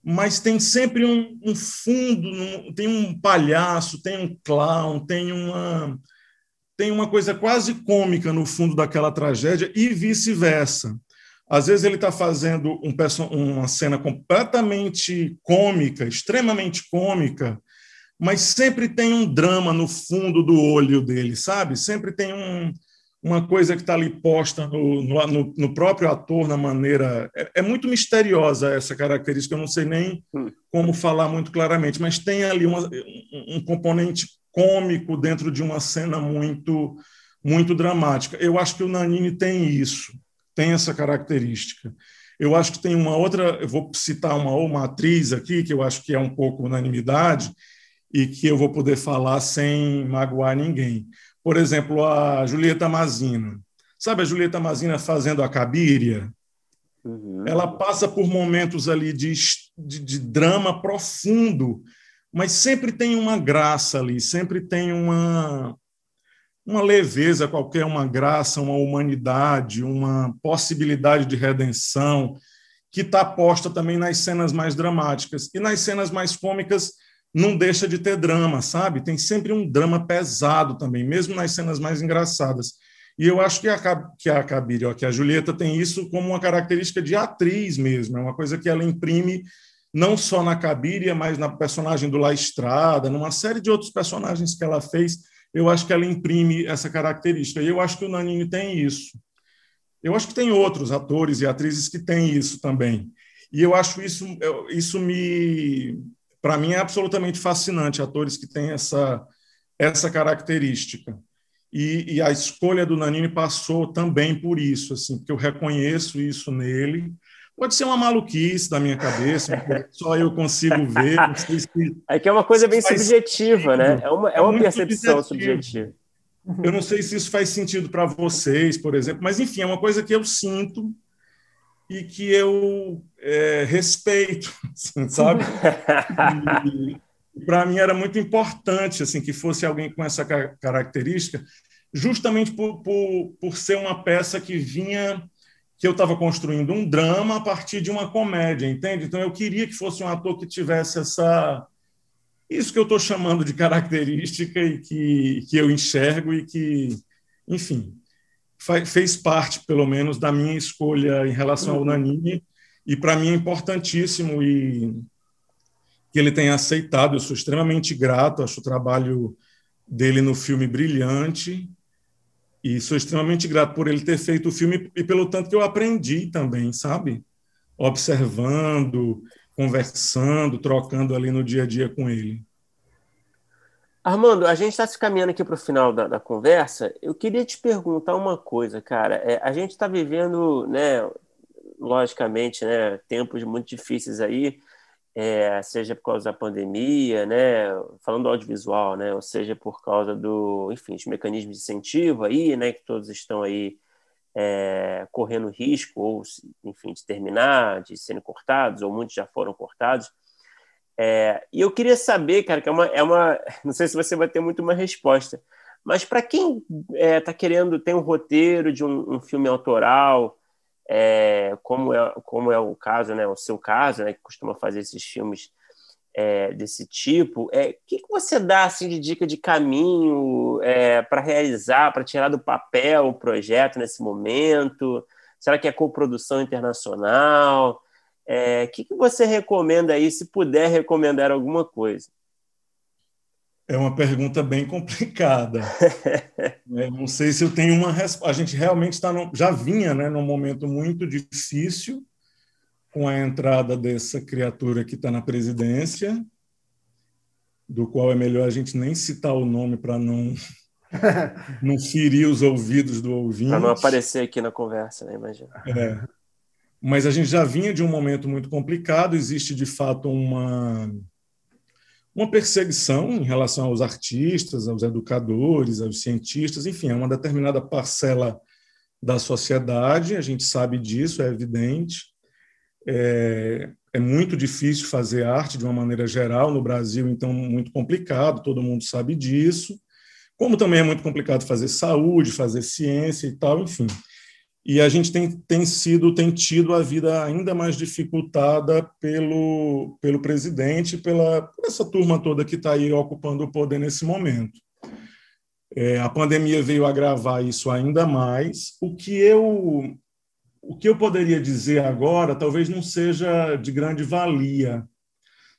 mas tem sempre um, um fundo, tem um palhaço, tem um clown, tem uma tem uma coisa quase cômica no fundo daquela tragédia e vice-versa. Às vezes ele está fazendo um, uma cena completamente cômica, extremamente cômica, mas sempre tem um drama no fundo do olho dele, sabe? Sempre tem um, uma coisa que está ali posta no, no, no, próprio ator, na maneira. É, é, muito misteriosa essa característica, eu não sei nem hum. como falar muito claramente, mas tem ali uma, um, um componente cômico dentro de uma cena muito muito dramática. Eu acho que o Nanini tem isso tem essa característica. Eu acho que tem uma outra, eu vou citar uma, uma atriz aqui, que eu acho que é um pouco unanimidade, e que eu vou poder falar sem magoar ninguém. Por exemplo, a Julieta Mazina. Sabe a Julieta Mazina fazendo a Cabiria? Uhum. Ela passa por momentos ali de, de, de drama profundo, mas sempre tem uma graça ali, sempre tem uma, uma leveza qualquer, uma graça, uma humanidade, uma possibilidade de redenção, que está posta também nas cenas mais dramáticas. E nas cenas mais cômicas não deixa de ter drama, sabe? Tem sempre um drama pesado também, mesmo nas cenas mais engraçadas. E eu acho que a, que a Kabir, ó, que a Julieta tem isso como uma característica de atriz mesmo, é uma coisa que ela imprime não só na Cabiria, mas na personagem do La Estrada, numa série de outros personagens que ela fez, eu acho que ela imprime essa característica. E eu acho que o Nanini tem isso. Eu acho que tem outros atores e atrizes que têm isso também. E eu acho isso, isso me, para mim, é absolutamente fascinante. Atores que têm essa, essa característica. E, e, a escolha do Nanini passou também por isso, assim, porque eu reconheço isso nele Pode ser uma maluquice da minha cabeça, só eu consigo ver. Se, é que é uma coisa bem subjetiva, sentido. né? É uma, é uma é percepção subjetiva. Eu não sei se isso faz sentido para vocês, por exemplo, mas enfim, é uma coisa que eu sinto e que eu é, respeito, assim, sabe? para mim era muito importante assim que fosse alguém com essa característica, justamente por, por, por ser uma peça que vinha que eu estava construindo um drama a partir de uma comédia, entende? Então eu queria que fosse um ator que tivesse essa isso que eu estou chamando de característica e que, que eu enxergo e que, enfim, fez parte, pelo menos, da minha escolha em relação ao uhum. Nanini. E para mim é importantíssimo e que ele tenha aceitado. Eu sou extremamente grato, acho o trabalho dele no filme brilhante e sou extremamente grato por ele ter feito o filme e pelo tanto que eu aprendi também, sabe? Observando, conversando, trocando ali no dia a dia com ele. Armando, a gente está se caminhando aqui para o final da, da, conversa. Eu queria te perguntar uma coisa, cara. É, a gente está vivendo, né, logicamente, né, tempos muito difíceis aí, é, seja por causa da pandemia, né, falando do audiovisual, né, ou seja por causa do, enfim, os mecanismos de incentivo aí, né, que todos estão aí é, correndo risco ou, enfim, de terminar, de serem cortados, ou muitos já foram cortados. É, e eu queria saber, cara, que é uma, é uma. Não sei se você vai ter muito uma resposta, mas para quem está é, querendo ter um roteiro de um, um filme autoral, é, como, é, como é o caso, né, o seu caso, né, que costuma fazer esses filmes é, desse tipo, o é, que, que você dá assim, de dica de caminho é, para realizar, para tirar do papel o projeto nesse momento? Será que é coprodução internacional? O é, que, que você recomenda aí, se puder recomendar alguma coisa? É uma pergunta bem complicada. é, não sei se eu tenho uma resposta. A gente realmente está já vinha né, num momento muito difícil com a entrada dessa criatura que está na presidência, do qual é melhor a gente nem citar o nome para não não ferir os ouvidos do ouvinte. Para não aparecer aqui na conversa, né? Imagina. É mas a gente já vinha de um momento muito complicado, existe de fato uma, uma perseguição em relação aos artistas, aos educadores, aos cientistas, enfim, é uma determinada parcela da sociedade, a gente sabe disso, é evidente. É, é muito difícil fazer arte de uma maneira geral no Brasil, então muito complicado, todo mundo sabe disso. Como também é muito complicado fazer saúde, fazer ciência e tal, enfim e a gente tem, tem sido tem tido a vida ainda mais dificultada pelo pelo presidente pela por essa turma toda que está aí ocupando o poder nesse momento. É, a pandemia veio agravar isso ainda mais. O que eu o que eu poderia dizer agora talvez não seja de grande valia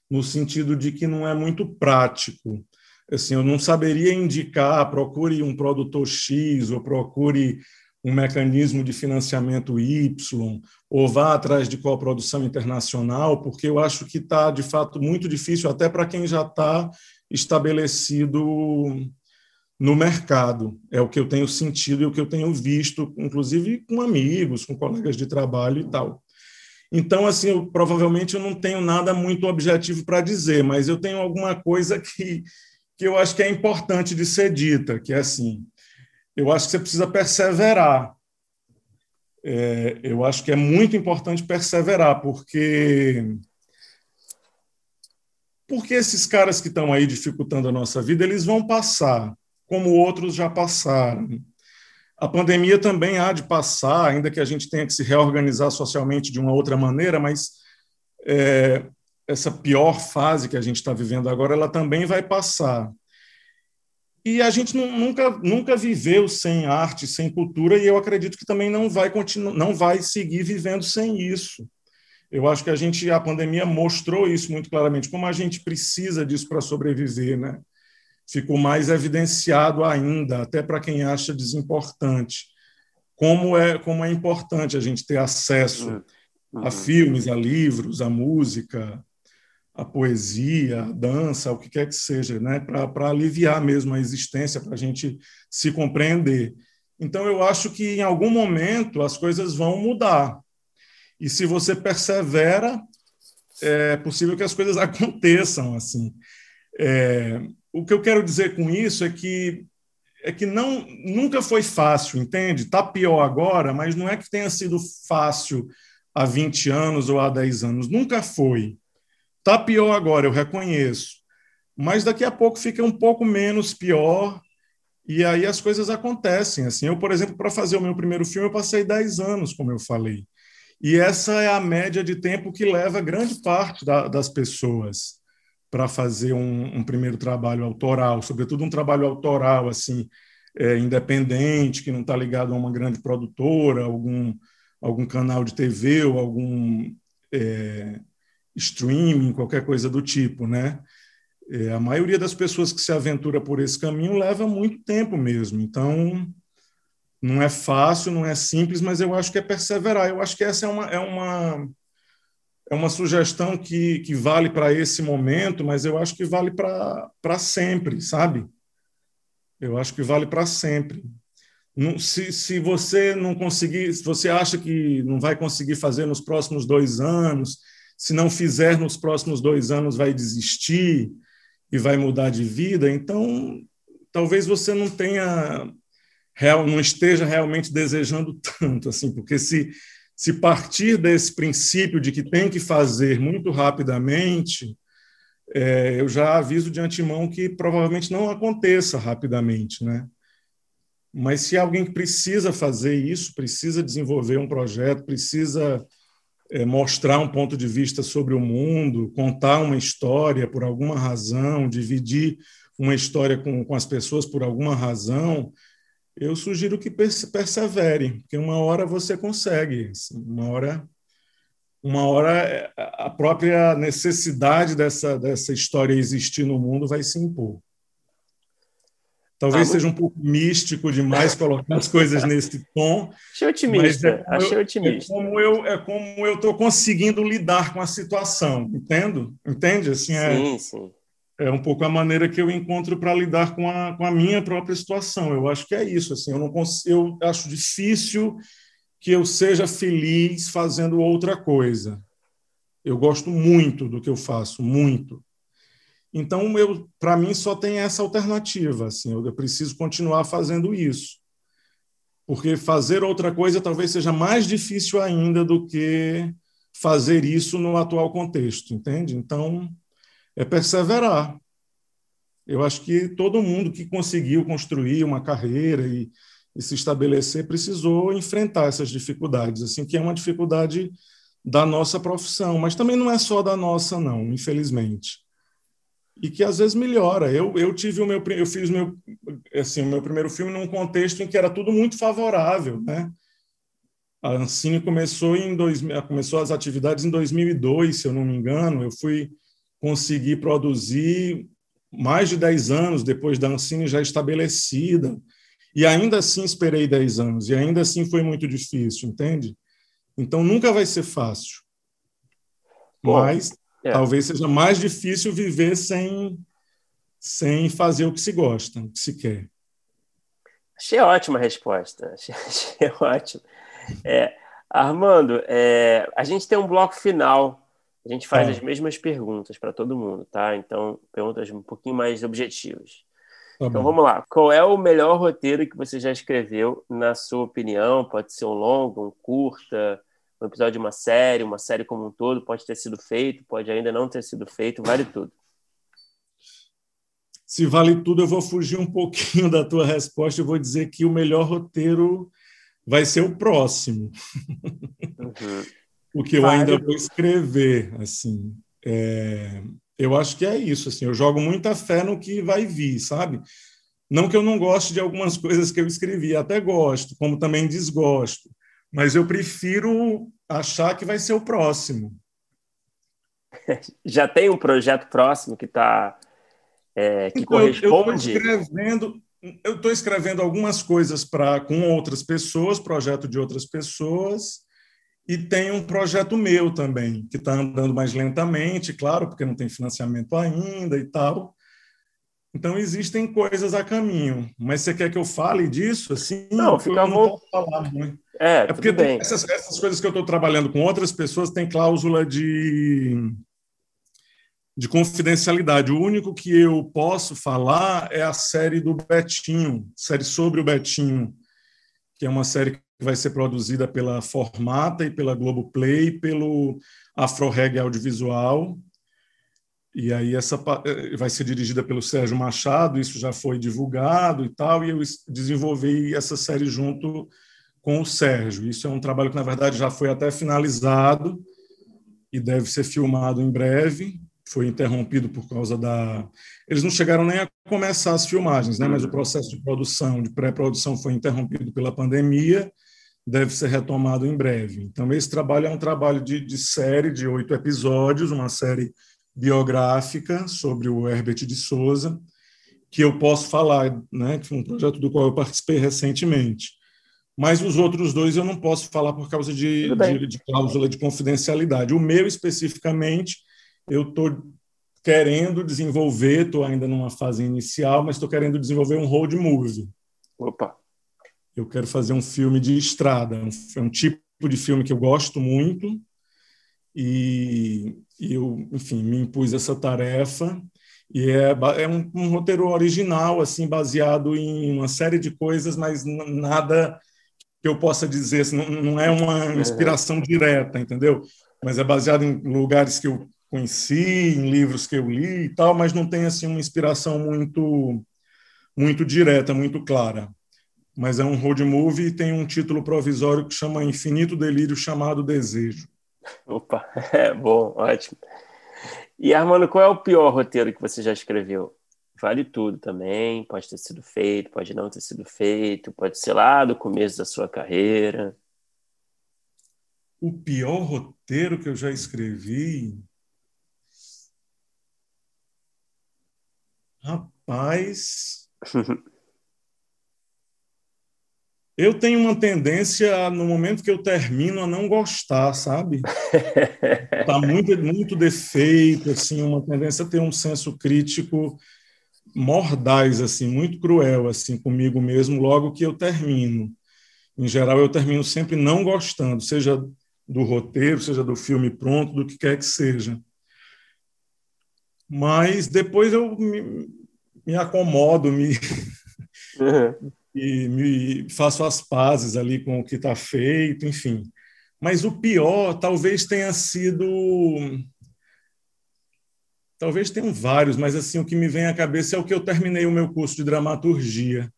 no sentido de que não é muito prático. Assim eu não saberia indicar procure um produtor X ou procure um mecanismo de financiamento Y, ou vá atrás de coprodução internacional, porque eu acho que está, de fato, muito difícil até para quem já está estabelecido no mercado. É o que eu tenho sentido e o que eu tenho visto, inclusive com amigos, com colegas de trabalho e tal. Então, assim, eu, provavelmente eu não tenho nada muito objetivo para dizer, mas eu tenho alguma coisa que, que eu acho que é importante de ser dita, que é assim, eu acho que você precisa perseverar. É, eu acho que é muito importante perseverar, porque porque esses caras que estão aí dificultando a nossa vida, eles vão passar, como outros já passaram. A pandemia também há de passar, ainda que a gente tenha que se reorganizar socialmente de uma outra maneira, mas é, essa pior fase que a gente está vivendo agora, ela também vai passar. E a gente nunca, nunca viveu sem arte, sem cultura, e eu acredito que também não vai continuar, não vai seguir vivendo sem isso. Eu acho que a gente, a pandemia mostrou isso muito claramente, como a gente precisa disso para sobreviver, né? Ficou mais evidenciado ainda, até para quem acha desimportante, como é como é importante a gente ter acesso uhum. a filmes, a livros, a música, a poesia, a dança, o que quer que seja, né? para aliviar mesmo a existência, para a gente se compreender. Então, eu acho que em algum momento as coisas vão mudar. E se você persevera, é possível que as coisas aconteçam assim. É, o que eu quero dizer com isso é que é que não nunca foi fácil, entende? Está pior agora, mas não é que tenha sido fácil há 20 anos ou há 10 anos. Nunca foi. Está pior agora, eu reconheço. Mas daqui a pouco fica um pouco menos pior e aí as coisas acontecem. Assim, eu, por exemplo, para fazer o meu primeiro filme, eu passei 10 anos, como eu falei. E essa é a média de tempo que leva grande parte da, das pessoas para fazer um, um, primeiro trabalho autoral, sobretudo um trabalho autoral assim é, independente, que não está ligado a uma grande produtora, algum algum canal de TV ou algum é, streaming, qualquer coisa do tipo, né? É, a maioria das pessoas que se aventura por esse caminho leva muito tempo mesmo. Então, não é fácil, não é simples, mas eu acho que é perseverar. Eu acho que essa é uma, é uma, é uma sugestão que, que vale para esse momento, mas eu acho que vale para sempre, sabe? Eu acho que vale para sempre. se, se você não conseguir, se você acha que não vai conseguir fazer nos próximos dois anos, se não fizer nos próximos dois anos, vai desistir e vai mudar de vida, então talvez você não tenha real, não esteja realmente desejando tanto assim, porque se se partir desse princípio de que tem que fazer muito rapidamente, é, eu já aviso de antemão que provavelmente não aconteça rapidamente, né? Mas se alguém precisa fazer isso, precisa desenvolver um projeto, precisa mostrar um ponto de vista sobre o mundo, contar uma história por alguma razão, dividir uma história com, com as pessoas por alguma razão, eu sugiro que persevere, porque uma hora você consegue, assim, uma hora uma hora é, a própria necessidade dessa, dessa história existir no mundo vai se impor. Talvez ah, seja um pouco místico demais colocar as coisas nesse tom. Achei otimista, é achei eu, otimista. É como eu é como eu estou conseguindo lidar com a situação, entendo? Entende? Assim, é, sim, sim é um pouco a maneira que eu encontro para lidar com a, com a minha própria situação. Eu acho que é isso. Assim, eu não consigo, eu acho difícil que eu seja feliz fazendo outra coisa. Eu gosto muito do que eu faço, muito. Então, para mim, só tem essa alternativa. Assim, eu preciso continuar fazendo isso, porque fazer outra coisa talvez seja mais difícil ainda do que fazer isso no atual contexto, entende? Então, é perseverar. Eu acho que todo mundo que conseguiu construir uma carreira e, e, se estabelecer precisou enfrentar essas dificuldades, assim que é uma dificuldade da nossa profissão, mas também não é só da nossa, não, infelizmente. E que às vezes melhora. Eu, eu tive o meu eu fiz meu assim o meu primeiro filme num contexto em que era tudo muito favorável, né? A Ancine começou em dois, começou as atividades em 2002, se eu não me engano. Eu fui consegui produzir mais de 10 anos depois da Ancine já estabelecida. E ainda assim esperei 10 anos, e ainda assim foi muito difícil, entende? Então nunca vai ser fácil. Bom, Mas é. talvez seja mais difícil viver sem, sem fazer o que se gosta, o que se quer. Achei ótima a resposta. Achei, achei ótimo. É, Armando, é, a gente tem um bloco final a gente faz é. as mesmas perguntas para todo mundo, tá? Então, perguntas um pouquinho mais objetivas. Tá então, bom. vamos lá. Qual é o melhor roteiro que você já escreveu, na sua opinião? Pode ser um longo, um curta, um episódio de uma série, uma série como um todo. Pode ter sido feito, pode ainda não ter sido feito, vale tudo. Se vale tudo, eu vou fugir um pouquinho da tua resposta. Eu vou dizer que o melhor roteiro vai ser o próximo. Uhum o que eu ainda vou escrever, assim. É, eu acho que é isso, assim. Eu jogo muita fé no que vai vir, sabe? Não que eu não goste de algumas coisas que eu escrevi, até gosto, como também desgosto, mas eu prefiro achar que vai ser o próximo. Já tem um projeto próximo que está é, que então, corresponde? Eu estou escrevendo, eu estou escrevendo algumas coisas para com outras pessoas, projeto de outras pessoas, e tem um projeto meu também, que está andando mais lentamente, claro, porque não tem financiamento ainda e tal. Então, existem coisas a caminho. Mas você quer que eu fale disso? Assim, não, fica eu não posso falar muito. É, é porque essas, essas, coisas que eu estou trabalhando com outras pessoas têm cláusula de, de confidencialidade. O único que eu posso falar é a série do Betinho, série sobre o Betinho, que é uma série que vai ser produzida pela Formata e pela Globoplay, pelo Afro Reggae Audiovisual. E aí essa eh, vai ser dirigida pelo Sérgio Machado, isso já foi divulgado e tal, e eu desenvolvi essa série junto com o Sérgio. Isso é um trabalho que, na verdade, já foi até finalizado e deve ser filmado em breve. Foi interrompido por causa da. Eles não chegaram nem a começar as filmagens, né? mas o processo de produção, de pré-produção, foi interrompido pela pandemia deve ser retomado em breve. Então, esse trabalho é um trabalho de, de série de oito episódios, uma série biográfica sobre o Herbert de Souza, que eu posso falar, né, que foi um projeto do qual eu participei recentemente. mas os outros dois eu não posso falar por causa de, de, de cláusula de confidencialidade. O meu, especificamente, eu estou querendo desenvolver, estou ainda numa fase inicial, mas estou querendo desenvolver um road movie. Opa! Eu quero fazer um filme de estrada, é um tipo de filme que eu gosto muito e, e eu, enfim, me impus essa tarefa e é, é um, um, roteiro original, assim, baseado em uma série de coisas, mas nada que eu possa dizer, assim, não, não é uma inspiração direta, entendeu? Mas é baseado em lugares que eu conheci, em livros que eu li e tal, mas não tem assim uma inspiração muito muito direta, muito clara. Mas é um road movie e tem um título provisório que chama Infinito Delírio chamado Desejo. Opa, é bom, ótimo. E Armando, qual é o pior roteiro que você já escreveu? Vale tudo também, pode ter sido feito, pode não ter sido feito, pode ser lá do começo da sua carreira. O pior roteiro que eu já escrevi. Rapaz. eu tenho uma tendência, no momento que eu termino, a não gostar, sabe? tá muito, muito defeito, assim, uma tendência a ter um senso crítico mordaz, assim, muito cruel, assim, comigo mesmo, logo que eu termino. Em geral, eu termino sempre não gostando, seja do roteiro, seja do filme pronto, do que quer que seja. Mas depois eu me, me acomodo, me, uhum. e me faço as pazes ali com o que está feito, enfim. Mas o pior talvez tenha sido Talvez tenham vários, mas assim o que me vem à cabeça é o que eu terminei o meu curso de dramaturgia,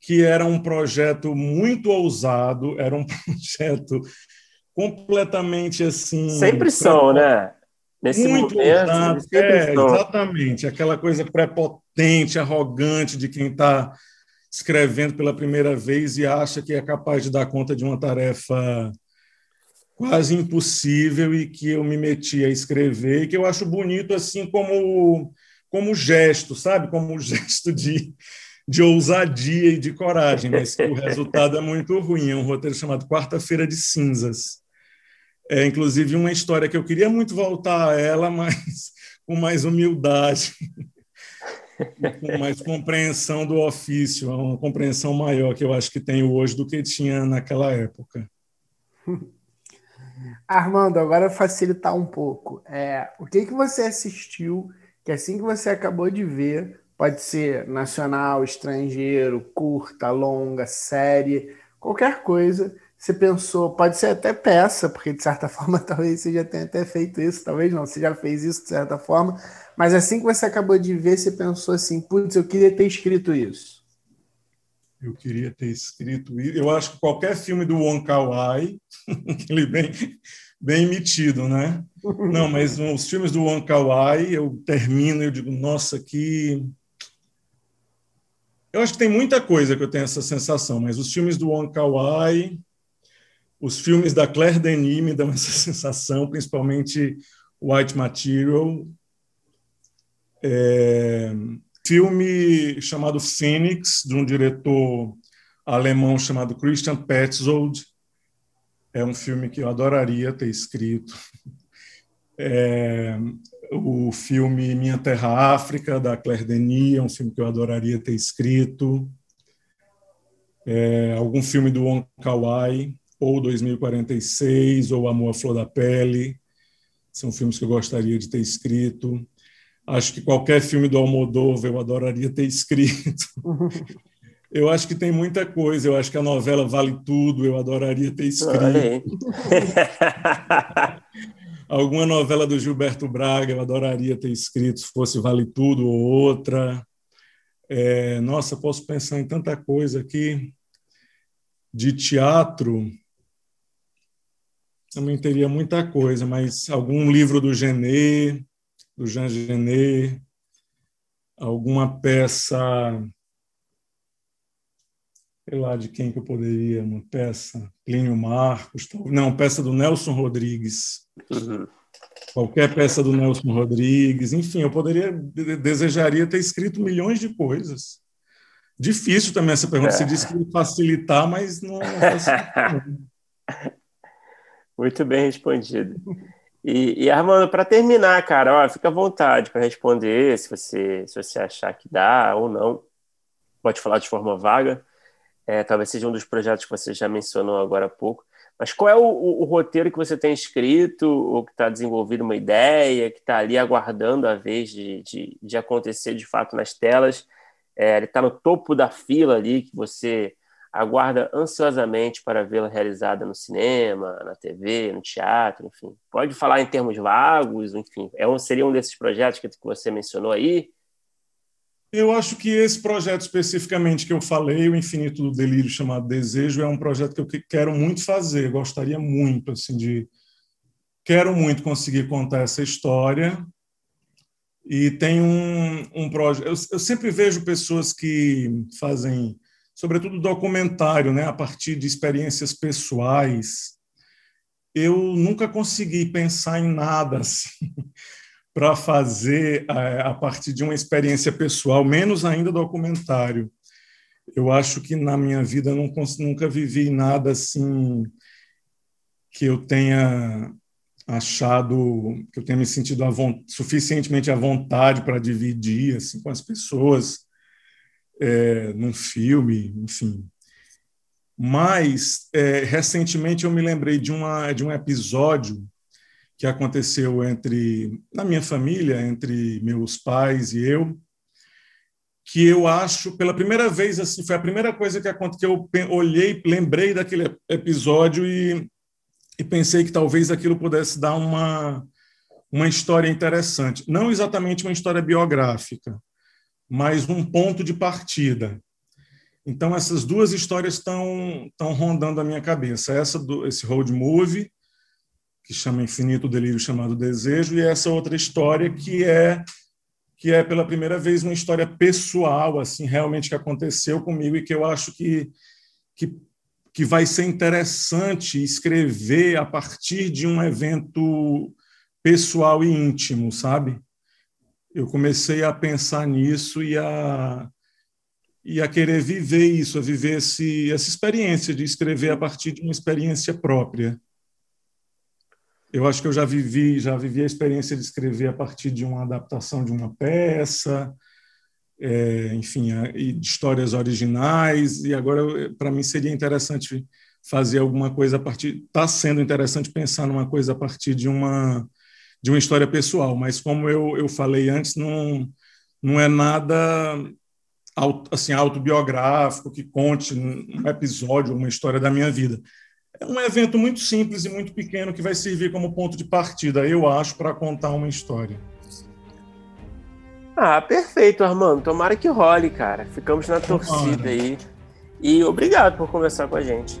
que era um projeto muito ousado, era um projeto completamente assim. Sempre são, né? Nesse muito momento, ousado, é, exatamente, aquela coisa prepotente, arrogante de quem está escrevendo pela primeira vez e acha que é capaz de dar conta de uma tarefa quase impossível e que eu me meti a escrever, e que eu acho bonito assim como como gesto, sabe? Como gesto de, de ousadia e de coragem, mas o resultado é muito ruim. É um roteiro chamado Quarta-feira de Cinzas. É, inclusive, uma história que eu queria muito voltar a ela, mas com mais humildade, com mais compreensão do ofício, uma compreensão maior que eu acho que tenho hoje do que tinha naquela época. Armando, agora facilitar um pouco. É, o que, que você assistiu que assim que você acabou de ver, pode ser nacional, estrangeiro, curta, longa, série, qualquer coisa, você pensou, pode ser até peça, porque de certa forma talvez você já tenha até feito isso, talvez não, você já fez isso de certa forma, mas assim que você acabou de ver, você pensou assim, putz, eu queria ter escrito isso. Eu queria ter escrito isso. Eu acho que qualquer filme do Wong Kar-wai, ele bem bem metido, né? Não, mas os filmes do Wong Kar-wai, eu termino e eu digo, nossa, que eu acho que tem muita coisa que eu tenho essa sensação, mas os filmes do Wong Kar-wai, os filmes da Claire Denis me dão essa sensação, principalmente White Material. É, filme chamado Phoenix, de um diretor alemão chamado Christian Petzold, é um filme que eu adoraria ter escrito. É, o filme Minha Terra África, da Claire Denis, é um filme que eu adoraria ter escrito. É, algum filme do Wong Kar-wai, ou 2046, ou Amor à Flor da Pele. São filmes que eu gostaria de ter escrito. Acho que qualquer filme do Almodóvar eu adoraria ter escrito. Eu acho que tem muita coisa. Eu acho que a novela vale tudo. Eu adoraria ter escrito. Alguma novela do Gilberto Braga eu adoraria ter escrito, se fosse Vale Tudo ou outra. É, nossa, posso pensar em tanta coisa aqui. De teatro, também teria muita coisa, mas algum livro do Genet, do Jean Genet, alguma peça sei lá de quem que eu poderia, uma peça, Plínio Marcos, não, peça do Nelson Rodrigues. Uhum. Qualquer peça do Nelson Rodrigues, enfim, eu poderia, desejaria ter escrito milhões de coisas. Difícil também essa pergunta. Você disse que facilitar, mas não, não facilita. Muito bem respondido. E, e Armando, para terminar, cara, ó, fica à vontade para responder se você, se você achar que dá ou não. Pode falar de forma vaga. É, talvez seja um dos projetos que você já mencionou agora há pouco. Mas qual é o, o, o roteiro que você tem escrito, ou que está desenvolvido uma ideia, que está ali aguardando a vez de, de, de, acontecer de fato nas telas? É, ele está no topo da fila ali, que você aguarda ansiosamente para vê-la realizada no cinema, na TV, no teatro, enfim. Pode falar em termos vagos, enfim. É um, seria um desses projetos que você mencionou aí? Eu acho que esse projeto especificamente que eu falei, o Infinito do Delírio, chamado Desejo, é um projeto que eu quero muito fazer, gostaria muito, assim, de... Quero muito conseguir contar essa história, e tem um, um projeto. Eu, eu, sempre vejo pessoas que fazem sobretudo documentário, né, a partir de experiências pessoais. Eu nunca consegui pensar em nada assim para fazer a, a partir de uma experiência pessoal, menos ainda documentário. Eu acho que na minha vida não nunca vivi nada assim que eu tenha achado que eu tenha me sentido suficientemente à vontade para dividir assim com as pessoas é, num filme, enfim. Mas, é, recentemente, eu me lembrei de, uma, de um episódio que aconteceu entre na minha família, entre meus pais e eu, que eu acho, pela primeira vez, assim, foi a primeira coisa que aconteceu, que eu olhei, lembrei daquele episódio e, e pensei que talvez aquilo pudesse dar uma, uma história interessante. Não exatamente uma história biográfica, mas um ponto de partida. Então, essas duas histórias estão, rondando a minha cabeça. Essa do, esse road movie, que chama Infinito Delírio Chamado Desejo, e essa outra história que é que é pela primeira vez uma história pessoal, assim, realmente que aconteceu comigo e que eu acho que, que, que vai ser interessante escrever a partir de um evento pessoal e íntimo, sabe? Eu comecei a pensar nisso e a, e a querer viver isso, a viver esse, essa experiência de escrever a partir de uma experiência própria. Eu acho que eu já vivi, já vivi a experiência de escrever a partir de uma adaptação de uma peça, é, enfim, de histórias originais. E agora, para mim, seria interessante fazer alguma coisa a partir. Está sendo interessante pensar numa coisa a partir de uma de uma história pessoal, mas como eu, eu falei antes, não, não é nada assim autobiográfico que conte um episódio, uma história da minha vida. É um evento muito simples e muito pequeno que vai servir como ponto de partida, eu acho, para contar uma história. Ah, perfeito, Armando. Tomara que role, cara. Ficamos na torcida aí. E obrigado por conversar com a gente.